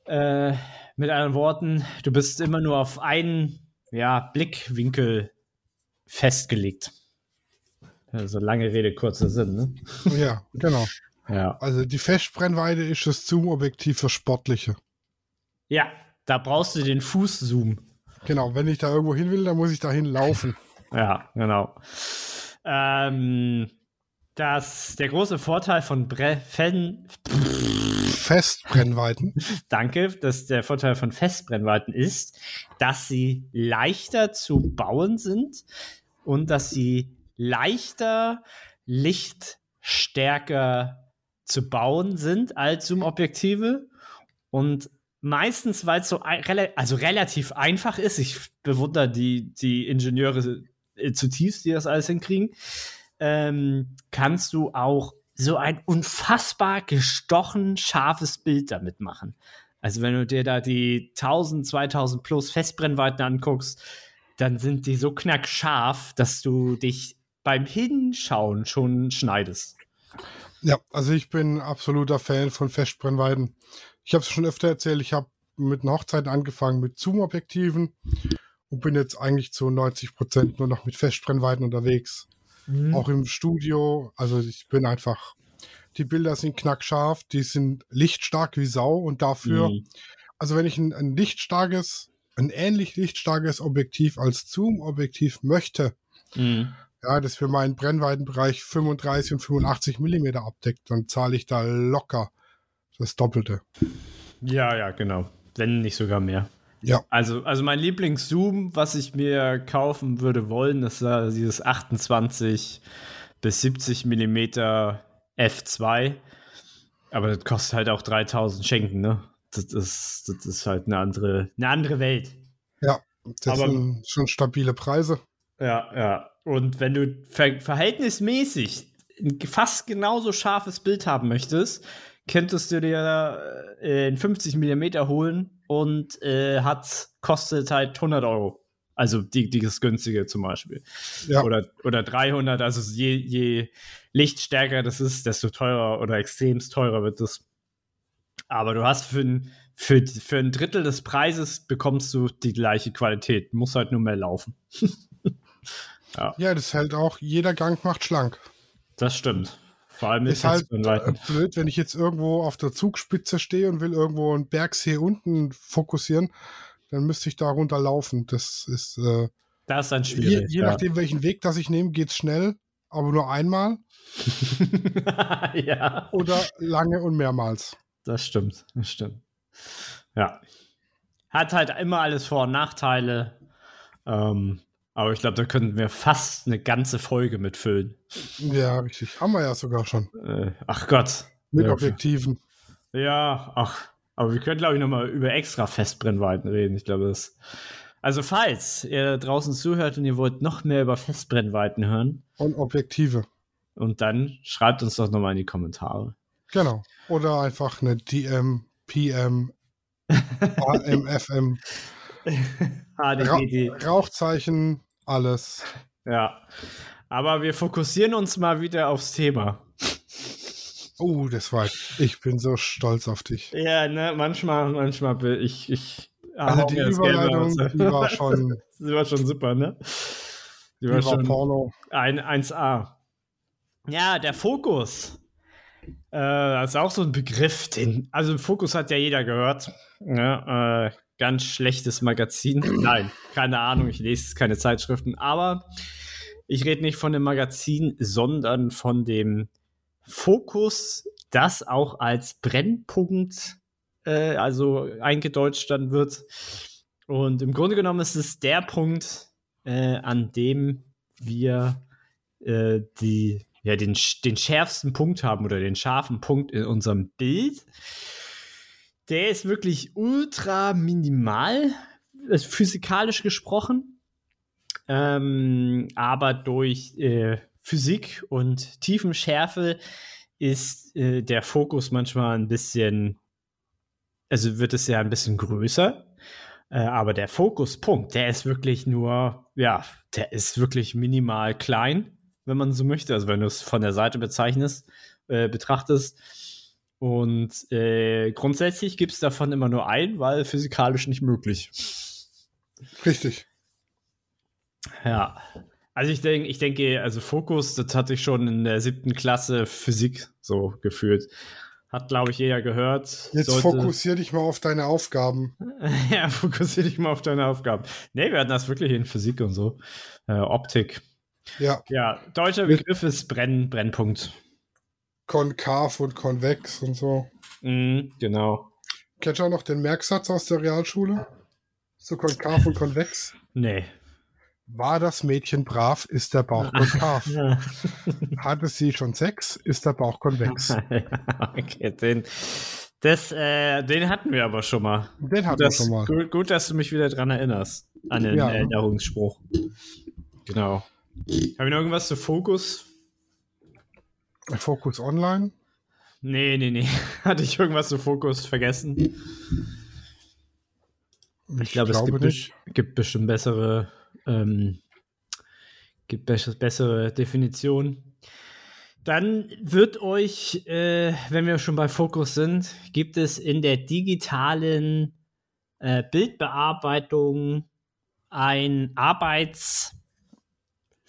Äh, mit anderen Worten, du bist immer nur auf einen ja, Blickwinkel festgelegt. Also lange Rede, kurzer Sinn, ne? Ja, genau. Ja. Also die Festbrennweite ist das Zoom-Objektiv für Sportliche. Ja, da brauchst du den Fußzoom. Genau, wenn ich da irgendwo hin will, dann muss ich dahin laufen. ja, genau. Ähm, das, der große Vorteil von Bre Fen Festbrennweiten. Danke, dass der Vorteil von Festbrennweiten ist, dass sie leichter zu bauen sind und dass sie leichter, lichtstärker zu bauen sind als Zoom-Objektive und meistens, weil es so also relativ einfach ist. Ich bewundere die, die Ingenieure zutiefst, die das alles hinkriegen. Ähm, kannst du auch so ein unfassbar gestochen scharfes Bild damit machen. Also wenn du dir da die 1000, 2000 plus Festbrennweiten anguckst, dann sind die so knackscharf, dass du dich beim Hinschauen schon schneidest. Ja, also ich bin absoluter Fan von Festbrennweiten. Ich habe es schon öfter erzählt, ich habe mit einer Hochzeit angefangen mit Zoom-Objektiven und bin jetzt eigentlich zu 90 Prozent nur noch mit Festbrennweiten unterwegs. Mhm. Auch im Studio. Also ich bin einfach, die Bilder sind knackscharf, die sind lichtstark wie Sau und dafür, mhm. also wenn ich ein, ein lichtstarkes, ein ähnlich lichtstarkes Objektiv als Zoom-Objektiv möchte, mhm. Ja, das für meinen Brennweitenbereich 35 und 85 Millimeter abdeckt, dann zahle ich da locker das Doppelte. Ja, ja, genau. Wenn nicht sogar mehr. Ja. Also, also mein Lieblingszoom, was ich mir kaufen würde wollen, ist uh, dieses 28 bis 70 Millimeter F2. Aber das kostet halt auch 3000 Schenken, ne? Das ist, das ist halt eine andere, eine andere Welt. Ja, das Aber, sind schon stabile Preise. Ja, ja. Und wenn du ver verhältnismäßig ein fast genauso scharfes Bild haben möchtest, könntest du dir äh, in 50 Millimeter holen und äh, hat, kostet halt 100 Euro. Also die, die ist günstige zum Beispiel. Ja. Oder, oder 300, also je, je lichtstärker das ist, desto teurer oder extremst teurer wird das. Aber du hast für ein, für, für ein Drittel des Preises bekommst du die gleiche Qualität. Muss halt nur mehr laufen. ja. ja, das hält auch, jeder Gang macht schlank. Das stimmt. Vor allem Ist halt äh, blöd, wenn ich jetzt irgendwo auf der Zugspitze stehe und will irgendwo einen Bergsee unten fokussieren, dann müsste ich da runterlaufen. Das ist äh, Das ist dann je, schwierig. je nachdem, welchen Weg das ich nehme, geht's schnell, aber nur einmal ja. ja, oder lange und mehrmals. das stimmt. Das stimmt. Ja. Hat halt immer alles Vor- und Nachteile. Ähm, aber ich glaube, da könnten wir fast eine ganze Folge mitfüllen. Ja, richtig. Haben wir ja sogar schon. Äh, ach Gott. Mit Ja, Objektiven. Ja, ach. Aber wir können, glaube ich, nochmal über extra Festbrennweiten reden. Ich glaube, das. Also, falls ihr draußen zuhört und ihr wollt noch mehr über Festbrennweiten hören, Und Objektive. und dann schreibt uns doch nochmal in die Kommentare. Genau. Oder einfach eine DM, PM, AM, FM, HDGD. Rauchzeichen, alles. Ja. Aber wir fokussieren uns mal wieder aufs Thema. Oh, das war. Ich bin so stolz auf dich. Ja, ne, manchmal, manchmal bin ich. ich Also hau die Überleitung, die war schon, Die war schon super, ne? Die die war schon Porno. ein 1A. Ja, der Fokus. Äh, das ist auch so ein Begriff, den. Also, Fokus hat ja jeder gehört. Ja, äh, ganz schlechtes Magazin. Nein, keine Ahnung, ich lese keine Zeitschriften, aber ich rede nicht von dem Magazin, sondern von dem Fokus, das auch als Brennpunkt äh, also eingedeutscht dann wird. Und im Grunde genommen ist es der Punkt, äh, an dem wir äh, die, ja, den, den schärfsten Punkt haben oder den scharfen Punkt in unserem Bild. Der ist wirklich ultra minimal, äh, physikalisch gesprochen. Ähm, aber durch äh, Physik und Tiefenschärfe ist äh, der Fokus manchmal ein bisschen, also wird es ja ein bisschen größer. Äh, aber der Fokuspunkt, der ist wirklich nur, ja, der ist wirklich minimal klein, wenn man so möchte. Also wenn du es von der Seite bezeichnest, äh, betrachtest. Und äh, grundsätzlich gibt es davon immer nur einen, weil physikalisch nicht möglich. Richtig. Ja. Also ich denke, ich denke, also Fokus, das hatte ich schon in der siebten Klasse Physik so gefühlt. Hat, glaube ich, jeder gehört. Jetzt Sollte- fokussier dich mal auf deine Aufgaben. ja, fokussiere dich mal auf deine Aufgaben. Nee, wir hatten das wirklich in Physik und so. Äh, Optik. Ja, Ja, deutscher Begriff ist Brenn, Brennpunkt. Konkav und konvex und so. Mhm, genau. Kennst du auch noch den Merksatz aus der Realschule? So konkav und konvex. Nee. War das Mädchen brav, ist der Bauch konkav. Hatte sie schon Sex, ist der Bauch konvex. okay, den, das, äh, den hatten wir aber schon mal. Den hatten wir Das, schon mal. Gut, gut, dass du mich wieder dran erinnerst. An den Ja. Erinnerungsspruch. Genau. Habe ich noch irgendwas zu Fokus? Fokus Online. Nee, nee, nee. Hatte ich irgendwas zu Fokus vergessen? Ich glaube, es gibt, nicht. gibt bestimmt bessere, ähm, gibt bes- bessere Definitionen. Dann wird euch, äh, wenn wir schon bei Fokus sind, gibt es in der digitalen äh, Bildbearbeitung ein Arbeits,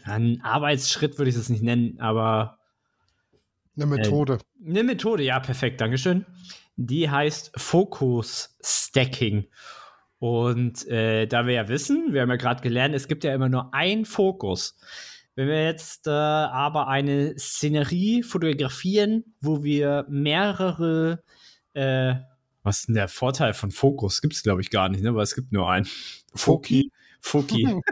ein Arbeitsschritt würde ich es nicht nennen, aber Eine Methode. eine Methode, ja, perfekt, Dankeschön. Die heißt Focus Stacking. Und äh, da wir ja wissen, wir haben ja gerade gelernt, es gibt ja immer nur einen Fokus. Wenn wir jetzt äh, aber eine Szenerie fotografieren, wo wir mehrere, äh, was ist denn der Vorteil von Fokus? Gibt es, glaube ich, gar nicht, ne? Weil es gibt nur einen. Foki. Foki.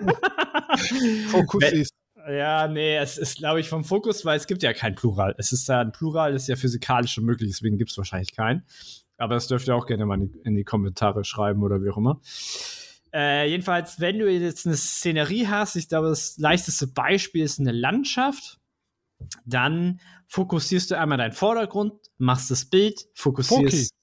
Fokus ist. Ja, nee, es ist, glaube ich, vom Fokus, weil es gibt ja kein Plural. Es ist ja ein Plural, ist ja physikalisch schon möglich, deswegen gibt es wahrscheinlich keinen. Aber das dürft ihr auch gerne mal in die, in die Kommentare schreiben oder wie auch immer. Äh, jedenfalls, wenn du jetzt eine Szenerie hast, ich glaube, das leichteste Beispiel ist eine Landschaft, dann fokussierst du einmal deinen Vordergrund, machst das Bild, fokussierst.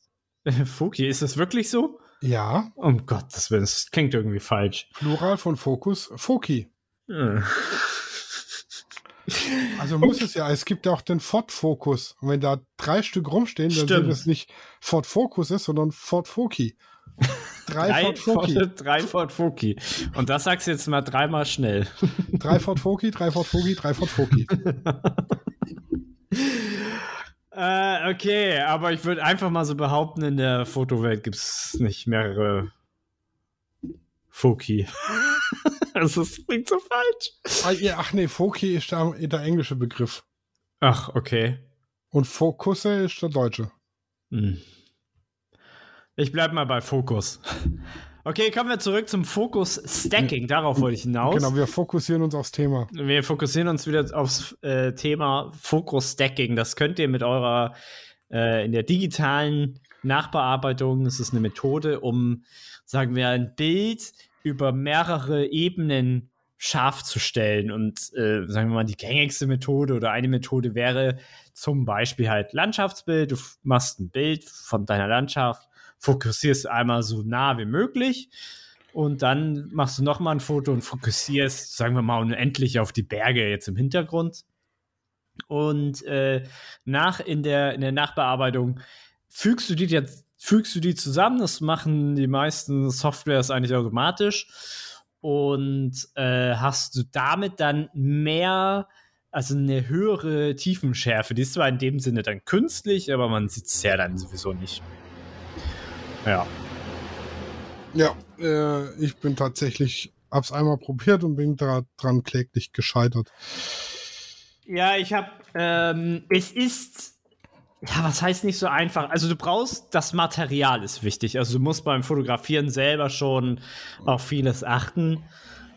Foki, ist das wirklich so? Ja, Um Gottes Willen, das klingt irgendwie falsch. Plural von Fokus, Foki. Äh. Also muss es ja, es gibt ja auch den Ford-Fokus. Und wenn da drei Stück rumstehen, dann Stimmt. sind es nicht Ford Focus ist, sondern Ford Foki. Drei, Drei Ford Foki. Ford, drei Ford Foki. Und das sagst du jetzt mal dreimal schnell. Drei Ford Foki, drei Ford Foki, drei Ford Foki. äh, okay, aber ich würde einfach mal so behaupten, in der Fotowelt gibt es nicht mehrere Foki. Das ist, klingt so falsch. Ah, ja, Ach nee, Foki ist der, der englische Begriff. Ach, okay. Und Fokusse ist der deutsche. Hm. Ich bleib mal bei Fokus. Okay, kommen wir zurück zum Fokus Stacking. Darauf wollte ich hinaus. Genau, wir fokussieren uns aufs Thema. Wir fokussieren uns wieder aufs äh, Thema Fokus Stacking. Das könnt ihr mit eurer äh, in der digitalen Nachbearbeitung. Das ist eine Methode, um, sagen wir, ein Bild über mehrere Ebenen scharf zu stellen. Und äh, sagen wir mal, die gängigste Methode oder eine Methode wäre zum Beispiel halt Landschaftsbild. Du machst ein Bild von deiner Landschaft fokussierst einmal so nah wie möglich und dann machst du nochmal ein Foto und fokussierst, sagen wir mal, unendlich auf die Berge jetzt im Hintergrund. Und äh, nach in der, in der Nachbearbeitung fügst du die jetzt, fügst du die zusammen. Das machen die meisten Softwares eigentlich automatisch. Und äh, hast du damit dann mehr, also eine höhere Tiefenschärfe. Die ist zwar in dem Sinne dann künstlich, aber man sieht es ja dann sowieso nicht. Ja. Ja, äh, ich bin tatsächlich, hab's einmal probiert und bin daran kläglich gescheitert. Ja, ich hab, ähm, es ist, ja, was heißt nicht so einfach? Also du brauchst, das Material ist wichtig. Also du musst beim Fotografieren selber schon auf vieles achten.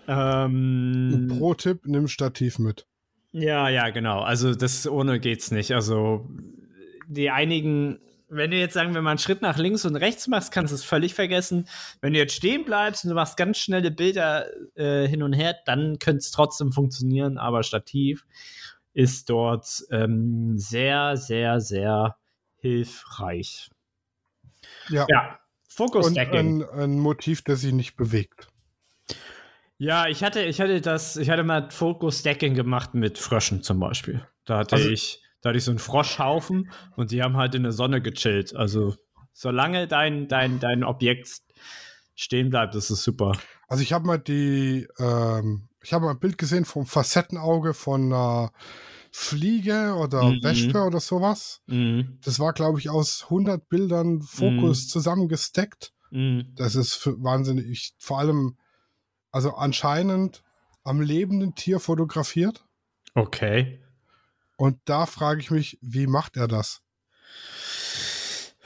Ähm, Pro-Tipp, nimm Stativ mit. Ja, ja, genau. Also das ohne geht's nicht. Also die einigen wenn du jetzt sagen wir mal einen Schritt nach links und rechts machst, kannst du es völlig vergessen. Wenn du jetzt stehen bleibst und du machst ganz schnelle Bilder äh, hin und her, dann könnte es trotzdem funktionieren, aber Stativ ist dort ähm, sehr, sehr, sehr hilfreich. Ja. ja. Fokus und ein, ein Motiv, das sich nicht bewegt. Ja, ich hatte, ich hatte das, ich hatte mal Focus Stacking gemacht mit Fröschen zum Beispiel. Da hatte also, ich da hatte ich so einen Froschhaufen und die haben halt in der Sonne gechillt. Also solange dein, dein, dein Objekt stehen bleibt, ist es super. Also ich habe mal die, ähm, ich habe mal ein Bild gesehen vom Facettenauge von einer Fliege oder mhm. Wespe oder sowas. Mhm. Das war, glaube ich, aus 100 Bildern Fokus mhm. zusammengesteckt. Mhm. Das ist wahnsinnig, vor allem, also anscheinend am lebenden Tier fotografiert. Okay. Und da frage ich mich, wie macht er das?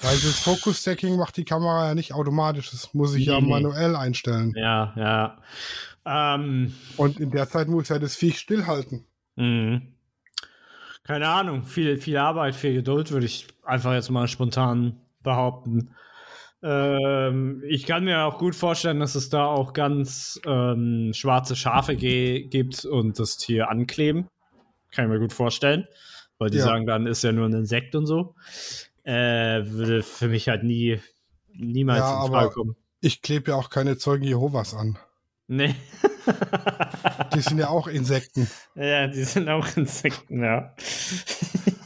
Weil das Focus-Stacking macht die Kamera ja nicht automatisch. Das muss ich ja manuell einstellen. Ja, ja. Ähm, Und in der Zeit muss er das Viech stillhalten. Mhm. Keine Ahnung. Viel, viel Arbeit, viel Geduld, würde ich einfach jetzt mal spontan behaupten. Ähm, ich kann mir auch gut vorstellen, dass es da auch ganz ähm, schwarze Schafe gibt und das Tier ankleben. Kann ich mir gut vorstellen. Weil die ja. sagen dann, ist ja nur ein Insekt und so. Äh, würde für mich halt nie, niemals ja, in Frage kommen. Ich klebe ja auch keine Zeugen Jehovas an. Nee. die sind ja auch Insekten. Ja, die sind auch Insekten, ja.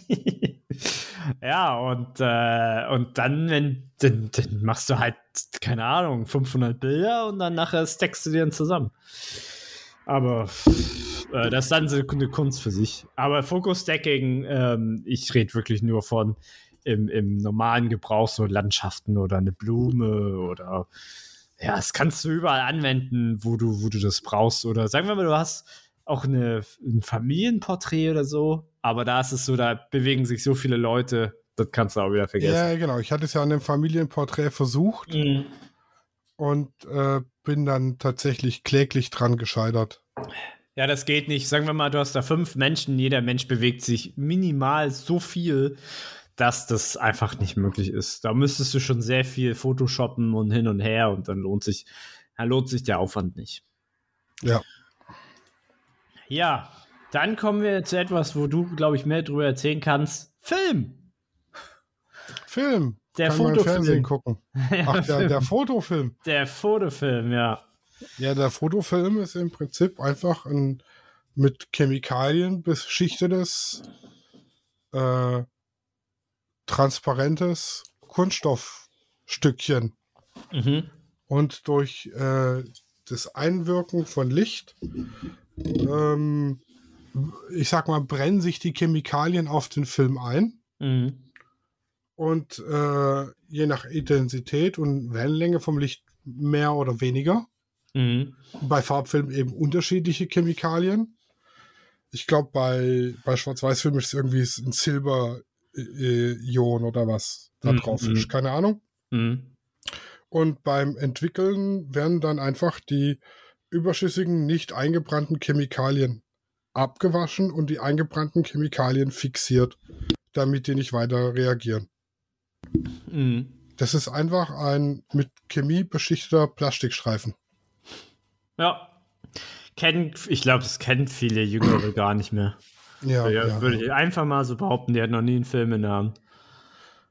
ja, und, äh, und dann, wenn, dann, dann, machst du halt, keine Ahnung, 500 Bilder und dann nachher stackst du die dann zusammen. Aber äh, das ist dann so eine Kunst für sich. Aber Focus-Stacking, ähm, ich rede wirklich nur von im, im normalen Gebrauch, so Landschaften oder eine Blume oder ja, das kannst du überall anwenden, wo du, wo du das brauchst. Oder sagen wir mal, du hast auch eine, ein Familienporträt oder so, aber da ist es so, da bewegen sich so viele Leute, das kannst du auch wieder vergessen. Ja, genau. Ich hatte es ja an dem Familienporträt versucht mhm. und äh, bin dann tatsächlich kläglich dran gescheitert. Ja, das geht nicht. Sagen wir mal, du hast da fünf Menschen, jeder Mensch bewegt sich minimal so viel, dass das einfach nicht möglich ist. Da müsstest du schon sehr viel Photoshoppen und hin und her und dann lohnt sich, dann lohnt sich der Aufwand nicht. Ja. Ja, dann kommen wir zu etwas, wo du, glaube ich, mehr darüber erzählen kannst. Film. Film. Der Kann Fotofilm. Fernsehen gucken. Ach, der, der Fotofilm. Der Fotofilm, ja. Ja, der Fotofilm ist im Prinzip einfach ein mit Chemikalien beschichtetes, äh, transparentes Kunststoffstückchen. Mhm. Und durch äh, das Einwirken von Licht ähm, ich sag mal, brennen sich die Chemikalien auf den Film ein. Mhm. Und äh, je nach Intensität und Wellenlänge vom Licht mehr oder weniger. Mhm. Bei Farbfilmen eben unterschiedliche Chemikalien. Ich glaube, bei, bei Schwarz-Weiß-Filmen ist es irgendwie ein Silber-Ion oder was da Mhm, drauf mhm. ist. Keine Ahnung. Mhm. Und beim Entwickeln werden dann einfach die überschüssigen, nicht eingebrannten Chemikalien abgewaschen und die eingebrannten Chemikalien fixiert, damit die nicht weiter reagieren. Mhm. Das ist einfach ein mit Chemie beschichteter Plastikstreifen. Ja. Kennen, ich glaube, das kennen viele Jüngere gar nicht mehr. Ja, Ja, ja. Würde ich einfach mal so behaupten, die hat noch nie einen Film in der Hand.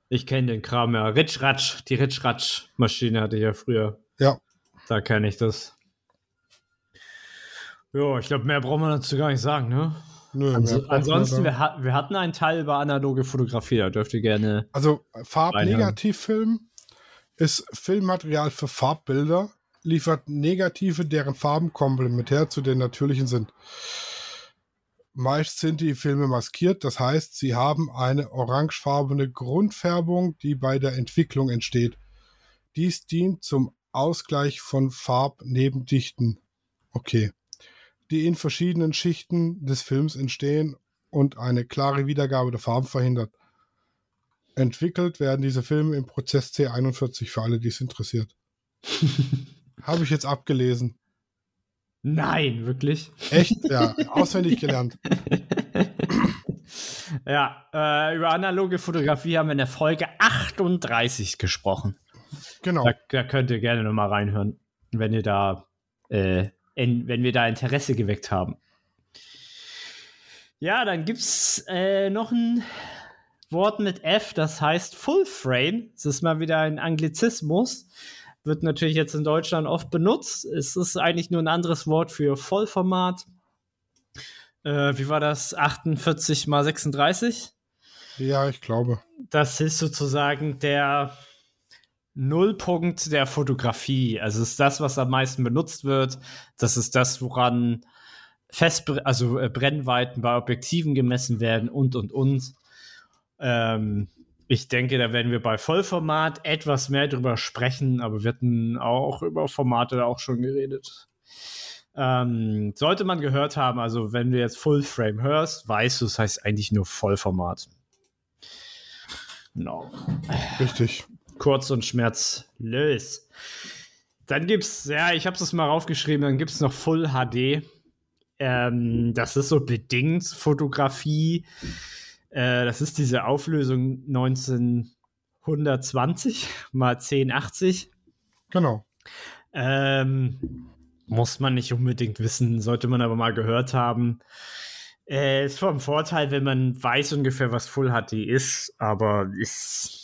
Ich kenne den Kram ja. Ritsch Ratsch, die Ritsch Ratsch Maschine hatte ich ja früher. Ja. Da kenne ich das. Ja, ich glaube, mehr brauchen wir dazu gar nicht sagen, ne? Nö, braucht man ansonsten, wir, hat, wir hatten einen Teil über analoge Fotografie, da dürft ihr gerne. Also Farbnegativfilm ist Filmmaterial für Farbbilder, liefert Negative, deren Farben komplementär zu den natürlichen sind. Meist sind die Filme maskiert, das heißt, sie haben eine orangefarbene Grundfärbung, die bei der Entwicklung entsteht. Dies dient zum Ausgleich von Farbnebendichten. Okay. Die in verschiedenen Schichten des Films entstehen und eine klare Wiedergabe der Farben verhindert. Entwickelt werden diese Filme im Prozess C41 für alle, die es interessiert. Habe ich jetzt abgelesen. Nein, wirklich? Echt? Ja, auswendig gelernt. Ja, äh, über analoge Fotografie haben wir in der Folge 38 gesprochen. Genau. Da, da könnt ihr gerne nochmal reinhören, wenn ihr da, äh, in, wenn wir da Interesse geweckt haben. Ja, dann gibt's äh, noch ein Wort mit F, das heißt Full Frame. Das ist mal wieder ein Anglizismus. Wird natürlich jetzt in Deutschland oft benutzt. Es ist eigentlich nur ein anderes Wort für Vollformat. Äh, wie war das? 48 mal 36? Ja, ich glaube. Das ist sozusagen der Nullpunkt der Fotografie. Also es ist das, was am meisten benutzt wird. Das ist das, woran Fest, also äh, Brennweiten bei Objektiven gemessen werden und und und. Ähm, ich denke, da werden wir bei Vollformat etwas mehr drüber sprechen, aber wir hatten auch über Formate auch schon geredet. Ähm, sollte man gehört haben, also wenn du jetzt Full Frame hörst, weißt du, es heißt eigentlich nur Vollformat. Genau. Richtig. Kurz und schmerzlos. Dann gibt's, ja, ich habe es mal raufgeschrieben, dann gibt's noch Full HD. Ähm, das ist so bedingt Fotografie. Äh, das ist diese Auflösung 1920 mal 1080. Genau. Ähm, muss man nicht unbedingt wissen, sollte man aber mal gehört haben. Äh, ist vom Vorteil, wenn man weiß ungefähr, was Full HD ist, aber ist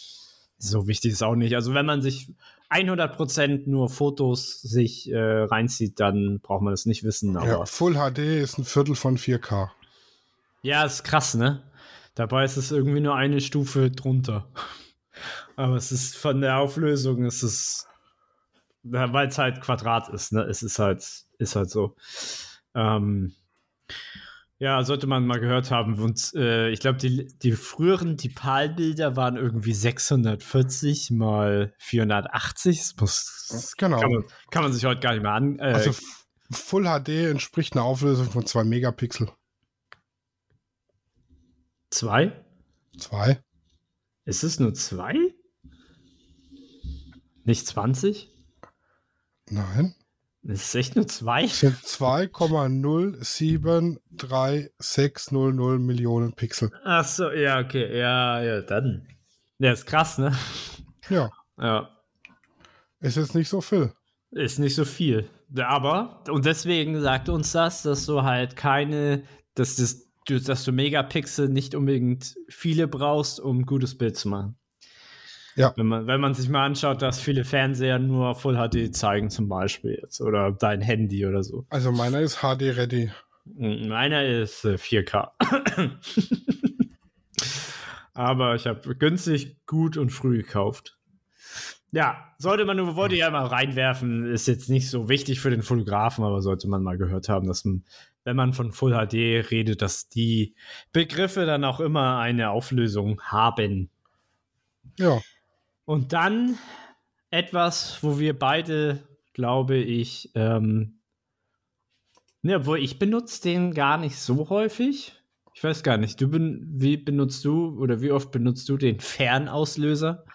so wichtig ist auch nicht. Also wenn man sich 100% nur Fotos sich äh, reinzieht, dann braucht man das nicht wissen. Ja, Full HD ist ein Viertel von 4K. Ja, ist krass, ne? Dabei ist es irgendwie nur eine Stufe drunter. Aber es ist von der Auflösung, es ist, weil es halt Quadrat ist, ne? Es ist halt, ist halt so. Ähm, ja, sollte man mal gehört haben. Und äh, ich glaube, die, die früheren Tipalbilder waren irgendwie 640 mal 480. Das muss, Genau. kann, man, kann man sich heute gar nicht mehr an. Äh, Also Full HD entspricht einer Auflösung von 2 Megapixel. Zwei? 2? Ist es nur zwei? Nicht 20? Nein. Es ist echt nur zwei? Es sind 2,0736000 Millionen Pixel. Ach so, ja, okay, ja, ja, dann. Ja, ist krass, ne? Ja, Ja, ist jetzt nicht so viel. ist nicht so viel. Aber, und deswegen sagt uns das, dass du halt keine, dass, das, du- dass du Megapixel nicht unbedingt viele brauchst, um ein gutes Bild zu machen. Ja. Wenn man, wenn man sich mal anschaut, dass viele Fernseher nur Full HD zeigen, zum Beispiel jetzt, oder dein Handy oder so. Also meiner ist HD ready. Meiner ist äh, 4K. Aber ich habe günstig, gut und früh gekauft. Ja, sollte man, wollte ich ja mal reinwerfen, ist jetzt nicht so wichtig für den Fotografen, aber sollte man mal gehört haben, dass man, wenn man von Full HD redet, dass die Begriffe dann auch immer eine Auflösung haben. Ja. Und dann etwas, wo wir beide, glaube ich, ähm, ne, obwohl ich benutze den gar nicht so häufig. Ich weiß gar nicht, du ben, wie benutzt du oder wie oft benutzt du den Fernauslöser?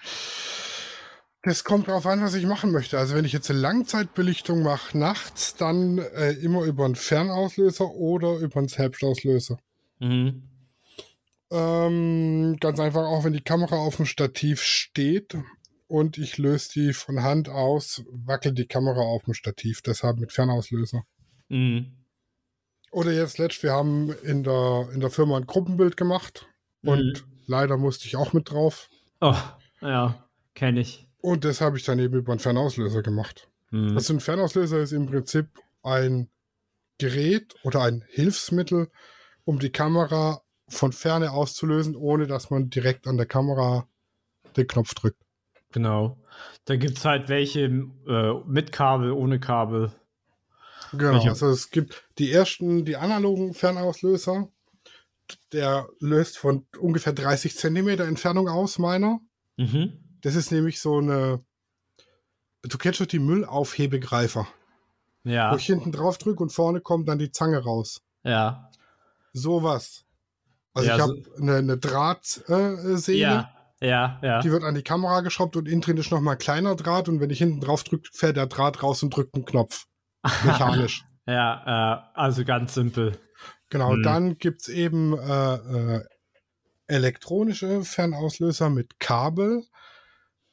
Das kommt darauf an, was ich machen möchte. Also wenn ich jetzt eine Langzeitbelichtung mache, nachts, dann äh, immer über einen Fernauslöser oder über einen Selbstauslöser. Mhm. Ähm, ganz einfach auch, wenn die Kamera auf dem Stativ steht und ich löse die von Hand aus, wackelt die Kamera auf dem Stativ, deshalb mit Fernauslöser. Mhm. Oder jetzt letzt, wir haben in der, in der Firma ein Gruppenbild gemacht und Mhm. leider musste ich auch mit drauf. Oh, ja, kenne ich. Und das habe ich dann eben über einen Fernauslöser gemacht. Mhm. Also ein Fernauslöser ist im Prinzip ein Gerät oder ein Hilfsmittel, um die Kamera von Ferne auszulösen, ohne dass man direkt an der Kamera den Knopf drückt. Genau. Da gibt es halt welche äh, mit Kabel, ohne Kabel. Genau. Welcher? Also es gibt die ersten, die analogen Fernauslöser. Der löst von ungefähr 30 Zentimeter Entfernung aus, meiner. Mhm. Das ist nämlich so eine. Du kennst doch die Müllaufhebegreifer, Ja, wo ich hinten drauf drücke und vorne kommt dann die Zange raus. ja. Sowas. Also Ja, ich so- habe eine, eine Drahtsehne, äh, Ja, ja, ja. die wird an die Kamera geschraubt und innen drin ist nochmal kleiner Draht und wenn ich hinten drauf drücke, fährt der Draht raus und drückt einen Knopf. Mechanisch. Ja, äh, also ganz simpel. genau, Hm. dann gibt es eben äh, äh, elektronische Fernauslöser mit Kabel.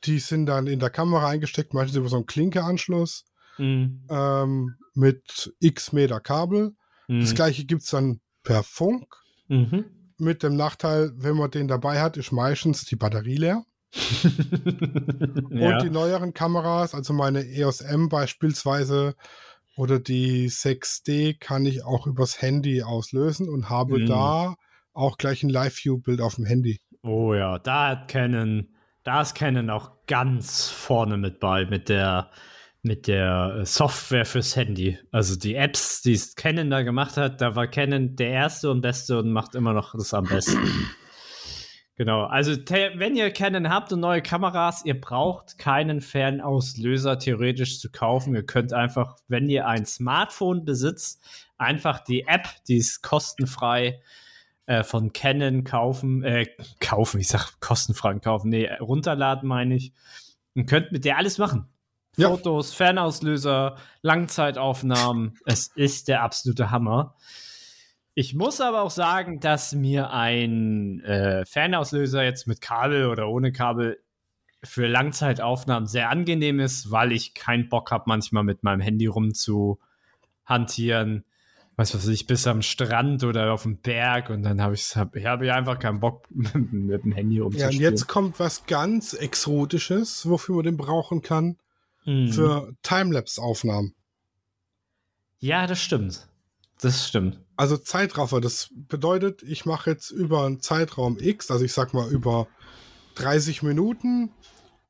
Die sind dann in der Kamera eingesteckt, meistens über so einen Klinkeanschluss Mhm. ähm, mit x Meter Kabel. Das Mhm. gleiche gibt es dann per Funk. Mhm. Mit dem Nachteil, wenn man den dabei hat, ist meistens die Batterie leer. ja. Und die neueren Kameras, also meine EOS M beispielsweise oder die 6D, kann ich auch übers Handy auslösen und habe Mhm. da auch gleich ein Live-View-Bild auf dem Handy. oh ja, da hat Canon, da ist Canon auch ganz vorne mit bei, mit der, mit der äh, Software fürs Handy. Also die Apps, die Canon da gemacht hat, da war Canon der erste und beste und macht immer noch das am besten. Genau, also wenn ihr Canon habt und neue Kameras, ihr braucht keinen Fernauslöser theoretisch zu kaufen. Ihr könnt einfach, wenn ihr ein Smartphone besitzt, einfach die App, die ist kostenfrei äh, von Canon kaufen, äh, kaufen, ich sag kostenfrei kaufen, nee, runterladen meine ich. Und könnt mit der alles machen. Ja. Fotos, Fernauslöser, Langzeitaufnahmen. es ist der absolute Hammer. Ich muss aber auch sagen, dass mir ein äh, Fernauslöser jetzt mit Kabel oder ohne Kabel für Langzeitaufnahmen sehr angenehm ist, weil ich keinen Bock habe, manchmal mit meinem Handy rumzuhantieren. Was weiß ich, bis am Strand oder auf dem Berg und dann habe ich, hab, ich habe einfach keinen Bock, mit, dem Handy Ja, und rumzuspielen. jetzt kommt was ganz Exotisches, wofür man den brauchen kann, Mhm. für Timelapse-Aufnahmen. ja, das stimmt. Das stimmt. Also Zeitraffer, das bedeutet, ich mache jetzt über einen Zeitraum X, also ich sag mal über 30 Minuten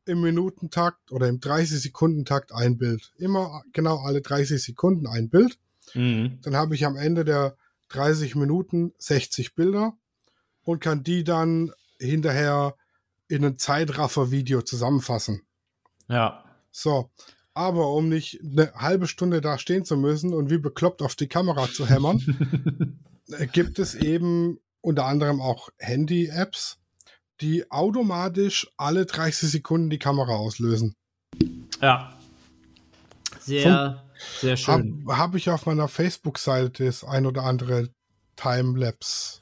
im Minutentakt oder im 30-Sekunden-Takt ein Bild. Immer genau alle 30 Sekunden ein Bild. Mhm. Dann habe ich am Ende der 30 Minuten 60 Bilder und kann die dann hinterher in ein Zeitraffer-Video zusammenfassen. Ja. So, aber um nicht eine halbe Stunde da stehen zu müssen und wie bekloppt auf die Kamera zu hämmern, äh, gibt es eben unter anderem auch Handy-Apps, die automatisch alle 30 Sekunden die Kamera auslösen. ja. Sehr, sehr Habe schön. hab ich auf meiner Facebook-Seite das ein oder andere Timelapse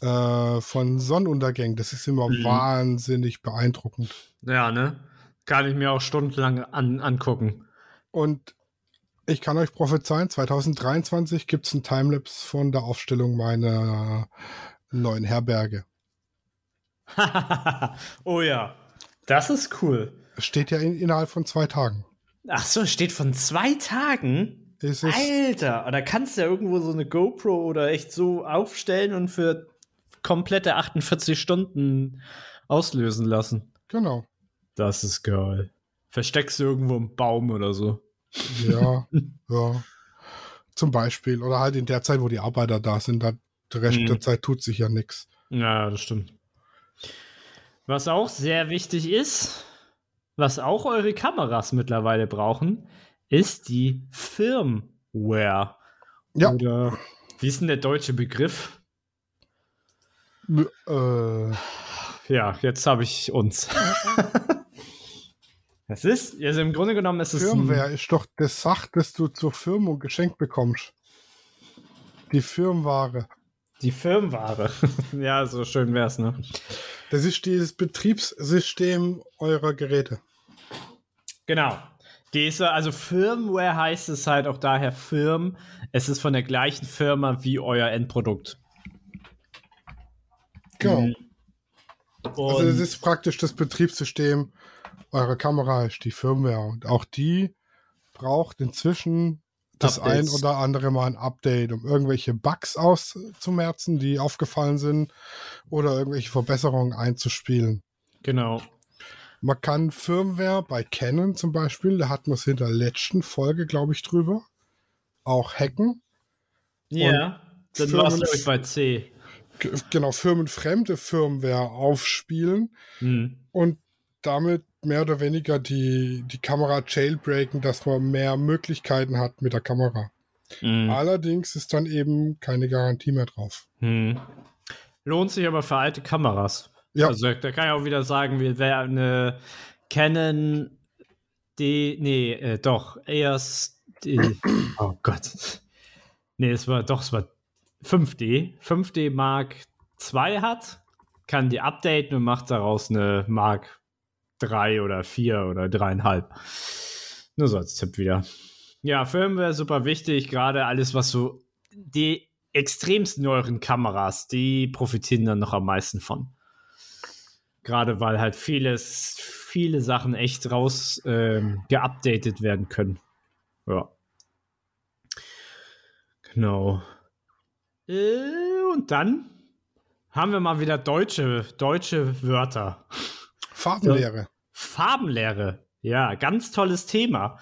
äh, von Sonnenuntergängen. Das ist immer Mhm. wahnsinnig beeindruckend. Ja, ne? Kann ich mir auch stundenlang an, angucken. Und ich kann euch prophezeien, 2023 gibt es ein Timelapse von der Aufstellung meiner neuen Herberge. oh ja. Das ist cool. Steht ja in, innerhalb von zwei Tagen. Ach so, steht von zwei Tagen. Alter, da kannst du ja irgendwo so eine GoPro oder echt so aufstellen und für komplette 48 Stunden auslösen lassen. genau. Das ist geil. Versteckst du irgendwo im Baum oder so. Ja, ja. Zum Beispiel. Oder halt in der Zeit, wo die Arbeiter da sind, dann der Rest Mhm. der Zeit tut sich ja nichts. Ja, das stimmt. Was auch sehr wichtig ist, was auch eure Kameras mittlerweile brauchen, ist die Firmware. Ja. Oder wie ist denn der deutsche Begriff? Äh, Ja, jetzt habe ich uns. Es ist, also im Grunde genommen ist es Firmware ist doch das Sach, das du zur Firmung geschenkt bekommst. Die Firmware. die Firmware. ja, so schön wär's, ne? Das ist dieses Betriebssystem eurer Geräte. Genau. Diese, also Firmware heißt es halt auch daher Firm. Es ist von der gleichen Firma wie euer Endprodukt. Genau. Mhm. Also das ist praktisch das Betriebssystem eurer Kamera, ist die Firmware. Und auch die braucht inzwischen das ein Updates. oder andere Mal ein Update, um irgendwelche Bugs auszumerzen, die aufgefallen sind, oder irgendwelche Verbesserungen einzuspielen. Genau. Man kann Firmware bei Canon zum Beispiel, da hatten wir es in der letzten Folge, glaube ich, drüber, auch hacken. Ja. Dann war es, glaube ich, bei C. Genau, firmenfremde Firmware aufspielen Hm. und damit mehr oder weniger die, die Kamera jailbreaken, dass man mehr Möglichkeiten hat mit der Kamera. Hm. Allerdings ist dann eben keine Garantie mehr drauf. Hm. Lohnt sich aber für alte Kameras. Ja. Also da kann ich auch wieder sagen, wir wäre eine Canon D, nee, äh, doch, EOS D, oh Gott. Nee, es war doch, es war 5D. 5D Mark II hat, kann die updaten und macht daraus eine Mark 3 oder 4 oder 3,5. Nur so als Tipp wieder. Ja, Firmware super wichtig, gerade alles, was so die extremst neueren Kameras, die profitieren dann noch am meisten von. Gerade weil halt vieles, viele Sachen echt raus ähm, geupdatet werden können. Ja. Genau. Äh, und dann haben wir mal wieder deutsche, deutsche Wörter. Farbenlehre. Farbenlehre. Ja, ganz tolles Thema.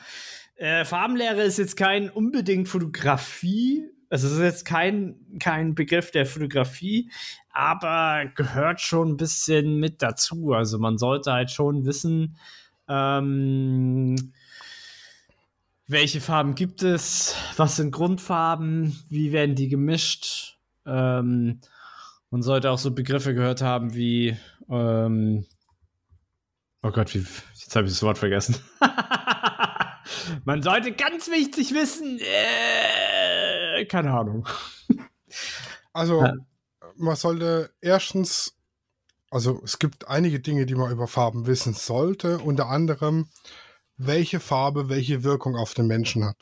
Äh, Farbenlehre ist jetzt kein unbedingt Fotografie, also es ist jetzt kein, kein Begriff der Fotografie, aber gehört schon ein bisschen mit dazu. Also man sollte halt schon wissen, ähm, welche Farben gibt es, was sind Grundfarben, wie werden die gemischt. Ähm, man sollte auch so Begriffe gehört haben wie ähm, Oh Gott, wie, jetzt habe ich das Wort vergessen. Man sollte ganz wichtig wissen, äh, keine Ahnung. Also, Ja. man sollte erstens, also es gibt einige Dinge, die man über Farben wissen sollte, unter anderem, welche Farbe welche Wirkung auf den Menschen hat.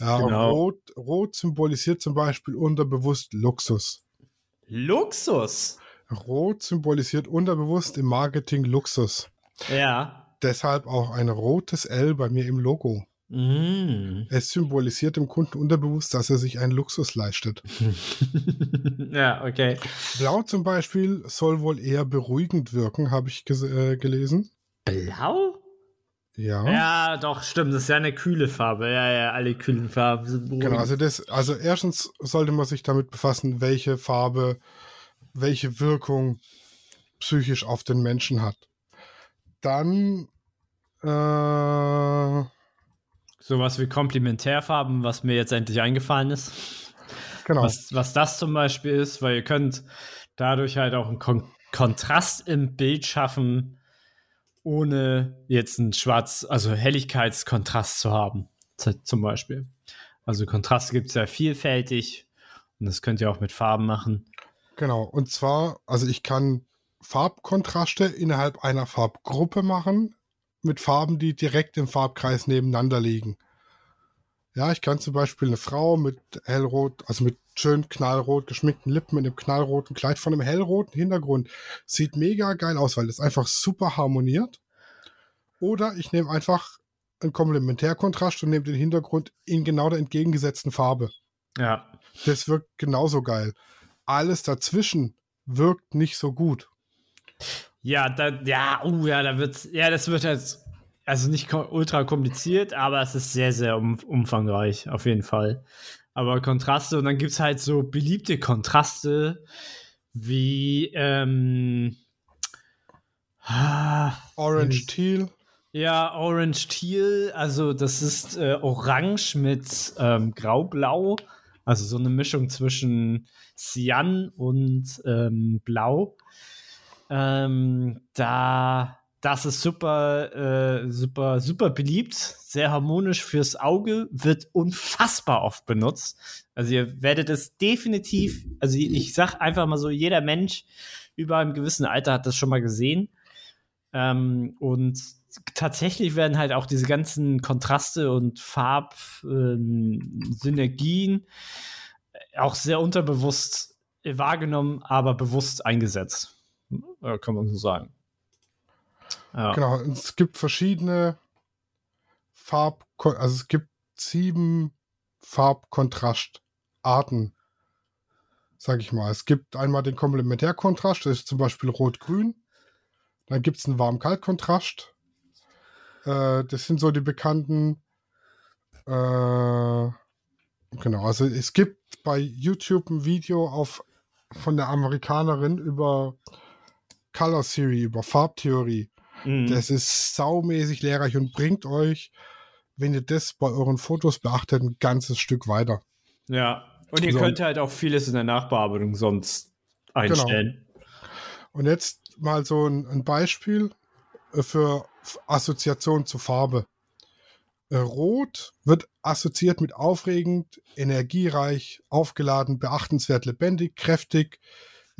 Ja, Genau. rot, rot symbolisiert zum Beispiel unterbewusst Luxus. Luxus. Rot symbolisiert unterbewusst im Marketing Luxus. Ja. Deshalb auch ein rotes L bei mir im Logo. Mm. Es symbolisiert dem Kunden unterbewusst, dass er sich einen Luxus leistet. ja, okay. Blau zum Beispiel soll wohl eher beruhigend wirken, habe ich äh, gelesen. Blau? Ja. Ja, doch, stimmt. Das ist ja eine kühle Farbe. Ja, ja, alle kühlen Farben sind beruhigend. Genau, also das, also erstens sollte man sich damit befassen, welche Farbe, welche Wirkung psychisch auf den Menschen hat. Dann äh, Sowas wie Komplementärfarben, was mir jetzt endlich eingefallen ist. genau. Was, was das zum Beispiel ist, weil ihr könnt dadurch halt auch einen Kon Kontrast im Bild schaffen, ohne jetzt einen Schwarz-, also Helligkeitskontrast zu haben, zum Beispiel. Also Kontraste gibt es ja vielfältig und das könnt ihr auch mit Farben machen. Genau. Und zwar, also ich kann Farbkontraste innerhalb einer Farbgruppe machen mit Farben, die direkt im Farbkreis nebeneinander liegen. Ja, ich kann zum Beispiel eine Frau mit hellrot, also mit schön knallrot geschminkten Lippen in einem knallroten Kleid von einem hellroten Hintergrund. Sieht mega geil aus, weil das einfach super harmoniert. Oder ich nehme einfach einen Komplementärkontrast und nehme den Hintergrund in genau der entgegengesetzten Farbe. Ja. Das wirkt genauso geil. Alles dazwischen wirkt nicht so gut. Ja, da, ja, oh ja, da wird, ja, das wird jetzt, also nicht ultra kompliziert, aber es ist sehr, sehr um, umfangreich, auf jeden Fall. Aber Kontraste und dann gibt es halt so beliebte Kontraste wie ähm, Orange Teal. Ja, Orange Teal, also das ist äh, Orange mit ähm, Grau-Blau, also so eine Mischung zwischen Cyan und ähm, Blau. Ähm, da, das ist super, äh, super, super beliebt, sehr harmonisch fürs Auge, wird unfassbar oft benutzt. Also ihr werdet es definitiv, also ich sag einfach mal so, jeder Mensch über einem gewissen Alter hat das schon mal gesehen. Ähm, und tatsächlich werden halt auch diese ganzen Kontraste und Farbsynergien äh, auch sehr unterbewusst wahrgenommen, aber bewusst eingesetzt. Äh, kann man so sagen. Ja. Genau, es gibt verschiedene Farb, also es gibt sieben Farbkontrastarten, sag ich mal. Es gibt einmal den Komplementärkontrast, das ist zum Beispiel Rot-Grün. Dann gibt es einen Warm-Kalt-Kontrast. Äh, das sind so die bekannten. Äh, genau, also es gibt bei YouTube ein Video auf, von der Amerikanerin über Color Theory, über Farbtheorie. Mhm. Das ist saumäßig lehrreich und bringt euch, wenn ihr das bei euren Fotos beachtet, ein ganzes Stück weiter. Ja, und ihr so. könnt halt auch vieles in der Nachbearbeitung sonst einstellen. Genau. Und jetzt mal so ein, ein Beispiel äh, für Assoziation zu Farbe. Äh, Rot wird assoziiert mit aufregend, energiereich, aufgeladen, beachtenswert, lebendig, kräftig,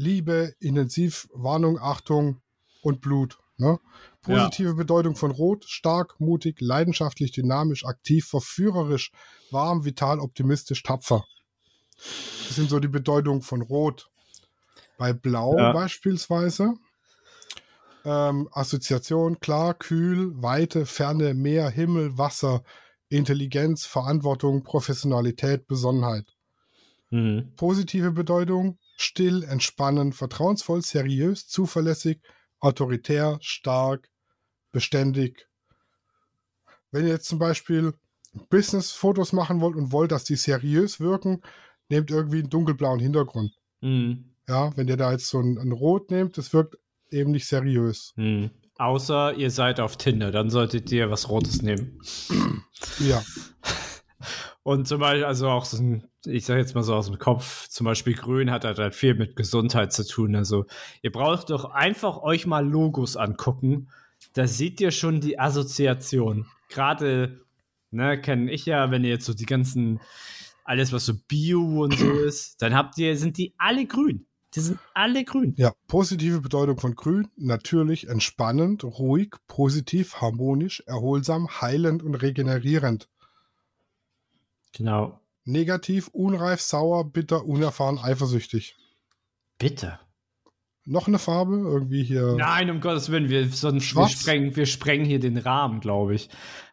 Liebe, intensiv, Warnung, Achtung und Blut. Ne? Positive ja. Bedeutung von Rot, stark, mutig, leidenschaftlich, dynamisch, aktiv, verführerisch, warm, vital, optimistisch, tapfer. Das sind so die Bedeutungen von Rot. Bei Blau ja. beispielsweise ähm, Assoziation, klar, kühl, Weite, Ferne, Meer, Himmel, Wasser, Intelligenz, Verantwortung, Professionalität, Besonnenheit. Mhm. Positive Bedeutung, still, entspannen, vertrauensvoll, seriös, zuverlässig, autoritär, stark, beständig. Wenn ihr jetzt zum Beispiel Business-Fotos machen wollt und wollt, dass die seriös wirken, nehmt irgendwie einen dunkelblauen Hintergrund. Mhm. Ja, wenn ihr da jetzt so ein, ein Rot nehmt, das wirkt eben nicht seriös. Hm. Außer ihr seid auf Tinder, dann solltet ihr was Rotes nehmen. Ja. Und zum Beispiel, also auch so ein, ich sag jetzt mal so aus dem Kopf, zum Beispiel Grün hat halt viel mit Gesundheit zu tun. Also ihr braucht doch einfach euch mal Logos angucken. Da seht ihr schon die Assoziation. Gerade, ne, kenne ich ja, wenn ihr jetzt so die ganzen, alles was so Bio und so ist, dann habt ihr, sind die alle grün. Die sind alle grün. Ja, positive Bedeutung von grün. Natürlich entspannend, ruhig, positiv, harmonisch, erholsam, heilend und regenerierend. Genau. Negativ, unreif, sauer, bitter, unerfahren, eifersüchtig. Bitter. Noch eine Farbe? Irgendwie hier. Nein, um Gottes Willen, wir, sonst, wir, sprengen, wir sprengen hier den Rahmen, glaube ich.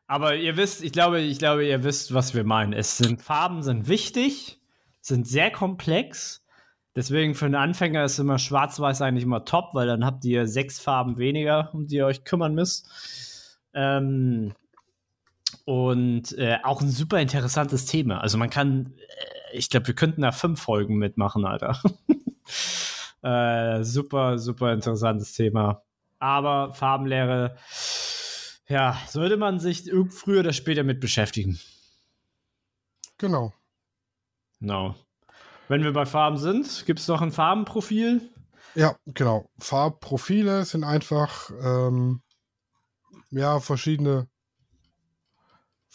Aber ihr wisst, ich glaube, ich glaube, ihr wisst, was wir meinen. Es sind Farben sind wichtig, sind sehr komplex Deswegen für einen Anfänger ist immer Schwarz-Weiß eigentlich immer top, weil dann habt ihr sechs Farben weniger, um die ihr euch kümmern müsst. Ähm, und äh, auch ein super interessantes Thema. Also man kann, äh, ich glaube, wir könnten da fünf Folgen mitmachen, Alter. äh, super, super interessantes Thema. Aber Farbenlehre, ja, sollte man sich früher oder später mit beschäftigen. Genau. Genau. Wenn wir bei Farben sind, gibt es noch ein Farbenprofil? Ja, genau. Farbprofile sind einfach ähm, ja verschiedene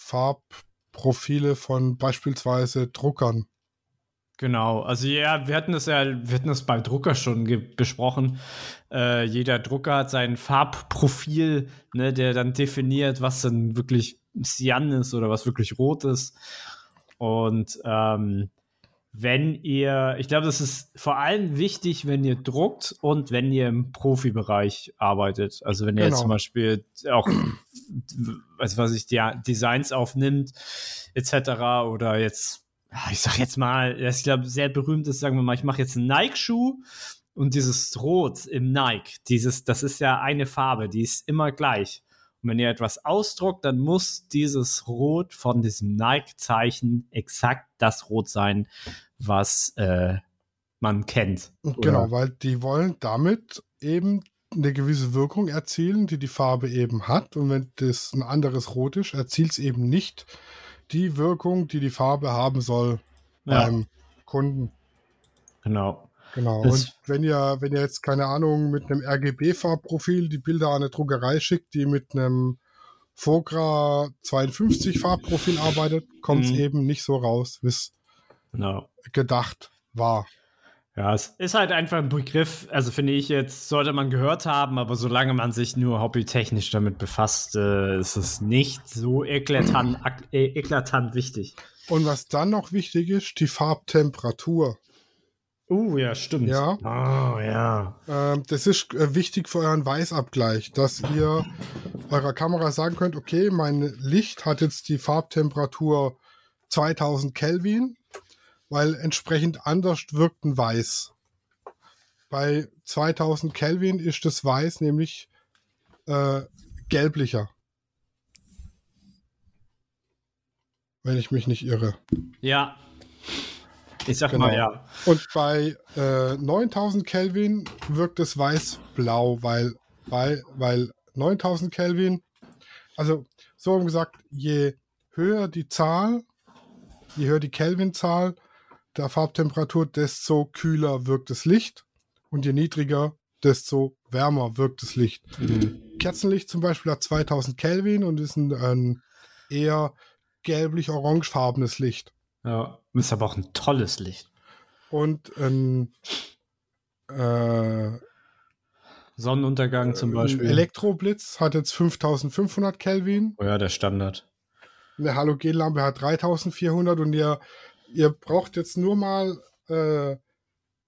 Farbprofile von beispielsweise Druckern. Genau, also ja, wir hatten das ja, wir hatten das beim Drucker schon besprochen. Äh, jeder Drucker hat sein Farbprofil, ne, der dann definiert, was dann wirklich Cyan ist oder was wirklich rot ist. Und ähm, wenn ihr, ich glaube, das ist vor allem wichtig, wenn ihr druckt und wenn ihr im Profibereich arbeitet. Also wenn ihr genau. jetzt zum Beispiel auch, also was ich, die Designs aufnimmt, etc. Oder jetzt, ich sag jetzt mal, ich glaube, sehr berühmt ist, sagen wir mal, ich mache jetzt einen Nike-Schuh Und dieses Rot im Nike, dieses, das ist ja eine Farbe, die ist immer gleich. Und wenn ihr etwas ausdruckt, dann muss dieses Rot von diesem Nike-Zeichen exakt das Rot sein, was äh, man kennt. Genau, weil die wollen damit eben eine gewisse Wirkung erzielen, die die Farbe eben hat. Und wenn das ein anderes Rot ist, erzielt es eben nicht die Wirkung, die die Farbe haben soll Ja. beim Kunden. Genau. Genau. Das- und wenn ihr, wenn ihr jetzt, keine Ahnung, mit einem RGB-Farbprofil die Bilder an eine Druckerei schickt, die mit einem Fogra 52 Farbprofil arbeitet, kommt es Mhm. eben nicht so raus, wie es genau. gedacht war. Ja, es ist halt einfach ein Begriff, also finde ich jetzt, sollte man gehört haben, aber solange man sich nur hobbytechnisch damit befasst, äh, ist es nicht so eklatant, äh, eklatant wichtig. Und was dann noch wichtig ist, die Farbtemperatur. Uh, ja, stimmt. Ja. Oh, ja. Ähm, das ist äh, wichtig für euren Weißabgleich, dass ihr eurer Kamera sagen könnt, okay, mein Licht hat jetzt die Farbtemperatur 2000 Kelvin, weil entsprechend anders wirkt ein Weiß. Bei 2000 Kelvin ist das Weiß nämlich äh, gelblicher. Wenn ich mich nicht irre. Ja. Ich sag Genau. mal ja. Und bei äh, 9000 Kelvin wirkt das Weiß blau, weil, weil, weil 9000 Kelvin, also so gesagt, je höher die Zahl, je höher die Kelvin-Zahl der Farbtemperatur, desto kühler wirkt das Licht und je niedriger, desto wärmer wirkt das Licht. Kerzenlicht zum Beispiel hat 2000 Kelvin und ist ein, ein eher gelblich-orangefarbenes Licht. Ja. Ist aber auch ein tolles Licht. Und ein äh, Sonnenuntergang zum Ein Beispiel. Elektroblitz hat jetzt 5500 Kelvin. oh ja, der Standard. Eine Halogenlampe hat 3400 und ihr, ihr braucht jetzt nur mal äh,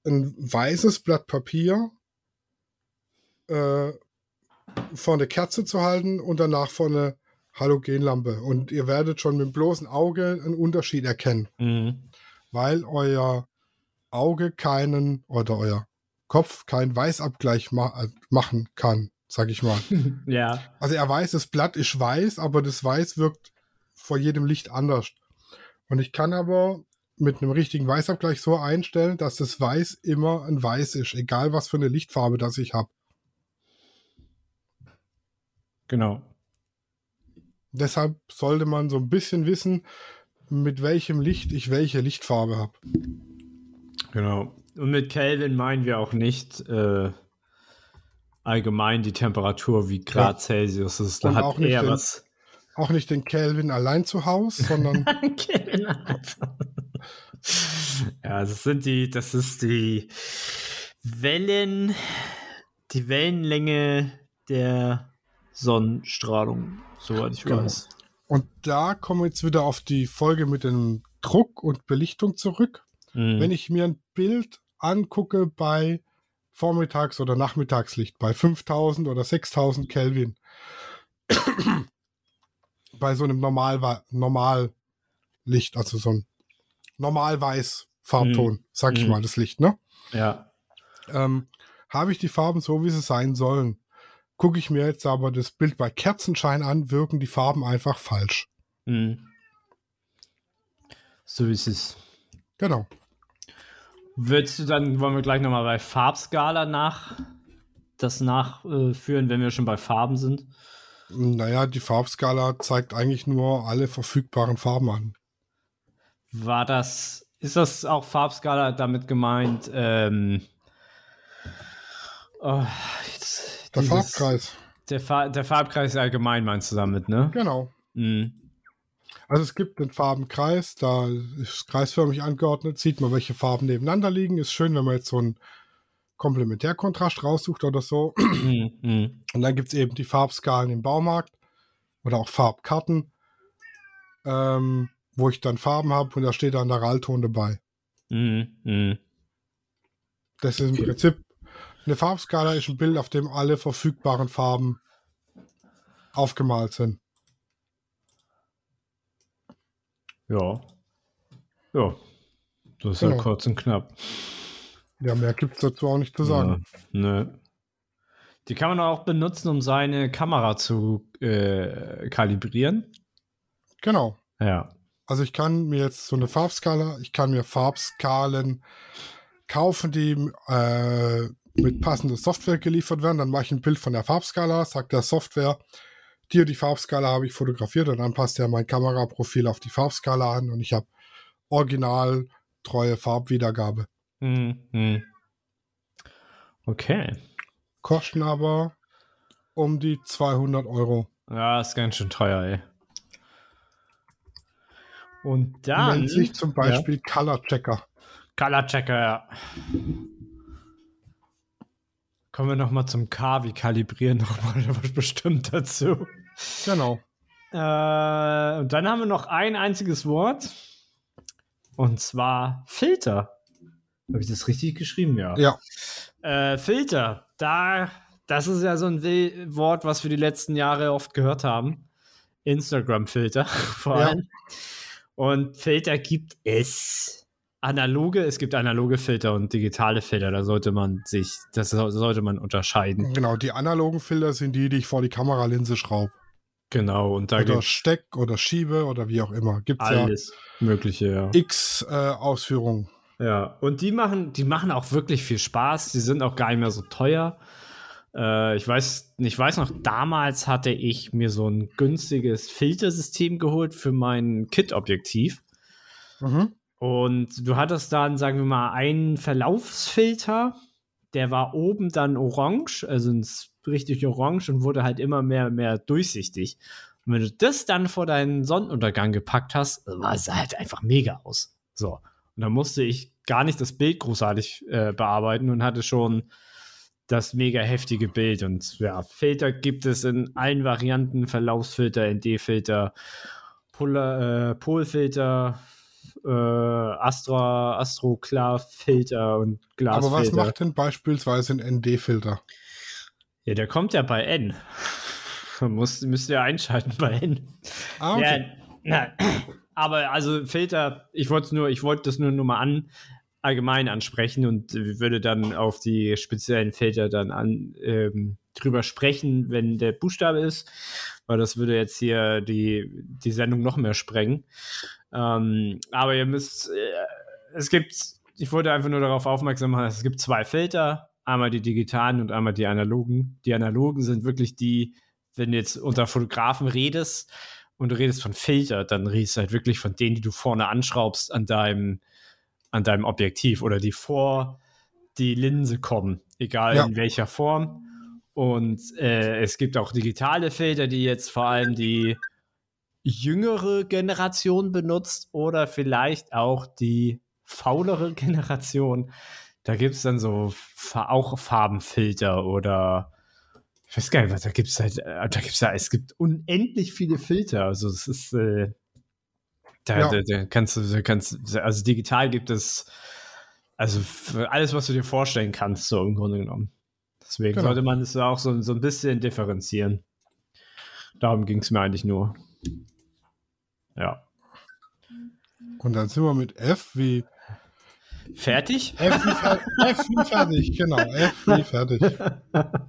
ein weißes Blatt Papier äh, vor eine Kerze zu halten und danach vor eine Halogenlampe. Und ihr werdet schon mit dem bloßen Auge einen Unterschied erkennen, Mhm. weil euer Auge keinen oder euer Kopf keinen Weißabgleich ma äh, machen kann, sag ich mal. Ja. Also er weiß, das Blatt ist weiß, aber das Weiß wirkt vor jedem Licht anders. Und ich kann aber mit einem richtigen Weißabgleich so einstellen, dass das Weiß immer ein Weiß ist, egal was für eine Lichtfarbe das ich habe. Genau. Deshalb sollte man so ein bisschen wissen, mit welchem Licht ich welche Lichtfarbe habe. Genau. Und mit Kelvin meinen wir auch nicht äh, allgemein die Temperatur wie Grad Celsius ist. Da hat auch nicht eher den- was. Auch nicht den Kelvin allein zu Hause, sondern Kelvin ja, das sind die, das ist die Wellen, die Wellenlänge der Sonnenstrahlung, soweit ich Genau. weiß. und da kommen wir jetzt wieder auf die Folge mit dem Druck und Belichtung zurück. Mhm. wenn ich mir ein Bild angucke bei Vormittags- oder Nachmittagslicht, bei 5000 oder 6000 Kelvin, bei so einem Normal Normallicht, also so ein normalweiß Farbton, sag ich Mhm. mal, das Licht, ne? ja. Ähm, habe ich die Farben so, wie sie sein sollen. Gucke ich mir jetzt aber das Bild bei Kerzenschein an, wirken die Farben einfach falsch. Mhm. So ist es. Genau. Würdest du dann, wollen wir gleich nochmal bei Farbskala nach, das nachführen, wenn wir schon bei Farben sind? Naja, die Farbskala zeigt eigentlich nur alle verfügbaren Farben an. War das, ist das auch Farbskala damit gemeint? Ähm, oh, jetzt, Der dieses- Farbkreis. Der, Fa der Farbkreis allgemein meinst du damit, ne? Genau. Mhm. Also es gibt den Farbenkreis, da ist kreisförmig angeordnet, sieht man, welche Farben nebeneinander liegen. Ist schön, wenn man jetzt so einen Komplementärkontrast raussucht oder so. Mhm. Mhm. Und dann gibt es eben die Farbskalen im Baumarkt oder auch Farbkarten, ähm, wo ich dann Farben habe und da steht dann der Rallton dabei. Mhm. Mhm. Das ist im Prinzip eine Farbskala ist ein Bild, auf dem alle verfügbaren Farben aufgemalt sind. Ja. Ja. Das ist ja Genau. kurz und knapp. Ja, mehr gibt es dazu auch nicht zu sagen. Ja, ne. Die kann man auch benutzen, um seine Kamera zu äh, kalibrieren. Genau. Ja. Also ich kann mir jetzt so eine Farbskala, ich kann mir Farbskalen kaufen, die äh, mit passender Software geliefert werden. Dann mache ich ein Bild von der Farbskala, sagt der Software, die und die Farbskala habe ich fotografiert und dann passt ja mein Kameraprofil auf die Farbskala an und ich habe original treue Farbwiedergabe. Mhm. Okay. Kosten aber um die 200 Euro. Ja, ist ganz schön teuer, ey. Und dann. Nennt sich zum Beispiel ja. Color Checker. Color Checker, ja. Kommen wir nochmal zum K, wie kalibrieren nochmal bestimmt dazu. Genau. Äh, und dann haben wir noch ein einziges Wort. Und zwar Filter. Habe ich das richtig geschrieben? Ja. Ja. Äh, Filter. Da, das ist ja so ein Wort, was wir die letzten Jahre oft gehört haben. Instagram-Filter vor allem. Ja. Und Filter gibt es analoge, es gibt analoge Filter und digitale Filter. Da sollte man sich, das sollte man unterscheiden. Genau, die analogen Filter sind die, die ich vor die Kameralinse schraube. Genau, und da oder steck oder schiebe oder wie auch immer. Gibt es ja mögliche, ja. X äh, Ausführungen. Ja, und die machen, die machen auch wirklich viel Spaß. Die sind auch gar nicht mehr so teuer. Äh, ich weiß, ich weiß noch, damals hatte ich mir so ein günstiges Filtersystem geholt für mein Kit-Objektiv. Mhm. Und du hattest dann, sagen wir mal, einen Verlaufsfilter, der war oben dann orange, also richtig orange und wurde halt immer mehr, mehr durchsichtig. Und wenn du das dann vor deinen Sonnenuntergang gepackt hast, war es halt einfach mega aus. So. Und dann musste ich gar nicht das Bild großartig äh, bearbeiten und hatte schon das mega heftige Bild. Und ja, Filter gibt es in allen Varianten: Verlaufsfilter, ND-Filter, äh, Polfilter, äh, Astra, Astro Klar Filter und Glasfilter. Aber was macht denn beispielsweise ein ND-Filter? Ja, der kommt ja bei N. Muss, müsst ihr einschalten bei N. Ah, okay. Ja, na, aber also Filter, ich wollte nur, ich wollte das nur, nur mal an, allgemein ansprechen und würde dann auf die speziellen Filter dann an, ähm, drüber sprechen, wenn der Buchstabe ist, weil das würde jetzt hier die, die Sendung noch mehr sprengen. Ähm, aber ihr müsst, äh, es gibt, ich wollte einfach nur darauf aufmerksam machen, es gibt zwei Filter, einmal die digitalen und einmal die analogen. Die analogen sind wirklich die, wenn du jetzt unter Fotografen redest und du redest von Filter, dann redest du halt wirklich von denen, die du vorne anschraubst an deinem, an deinem Objektiv oder die vor die Linse kommen, egal ja. in welcher Form. Und äh, es gibt auch digitale Filter, die jetzt vor allem die jüngere Generation benutzt oder vielleicht auch die faulere Generation. Da gibt es dann so auch Farbenfilter oder ich weiß gar nicht, was da gibt es halt, äh, da gibt's ja, es gibt unendlich viele Filter. Also es ist, äh, da, ja. da, da, kannst du, kannst, also digital gibt es, also alles, was du dir vorstellen kannst, so im Grunde genommen. Deswegen genau. sollte man es auch so, so ein bisschen differenzieren. Darum ging es mir eigentlich nur. Ja. Und dann sind wir mit F wie. Fertig? F wie, fer F wie fertig, genau. F wie fertig.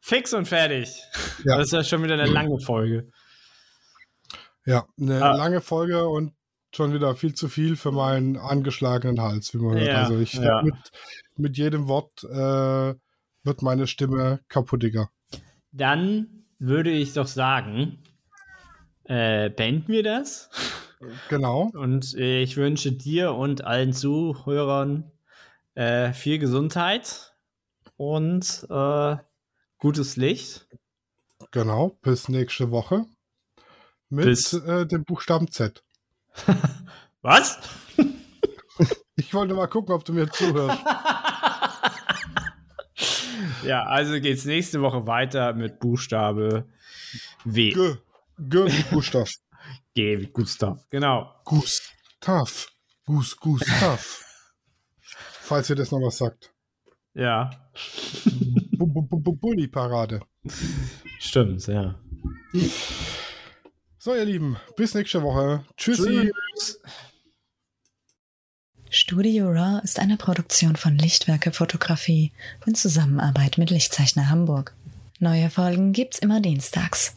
Fix und fertig. Ja. Das ist ja schon wieder eine lange Folge. Ja, eine ah. lange Folge und schon wieder viel zu viel für meinen angeschlagenen Hals, wie man hört. Ja, also ich ja. mit, mit jedem Wort äh, wird meine Stimme kaputtiger. Dann würde ich doch sagen, äh, beenden wir das. Genau. Und äh, ich wünsche dir und allen Zuhörern äh, viel Gesundheit und äh, gutes Licht. Genau, bis nächste Woche mit bis äh, dem Buchstaben Z. Was? ich wollte mal gucken, ob du mir zuhörst. ja, also geht's nächste Woche weiter mit Buchstabe W. G. G wie Gustav. G wie Gustav, genau. Gustav. Gus, Gustav. Falls ihr das noch was sagt. Ja. Bulli-Parade. Stimmt, ja. So, ihr Lieben, bis nächste Woche. Tschüssi. Tschüss. Studio Raw ist eine Produktion von Lichtwerke Fotografie in Zusammenarbeit mit Lichtzeichner Hamburg. Neue Folgen gibt's immer dienstags.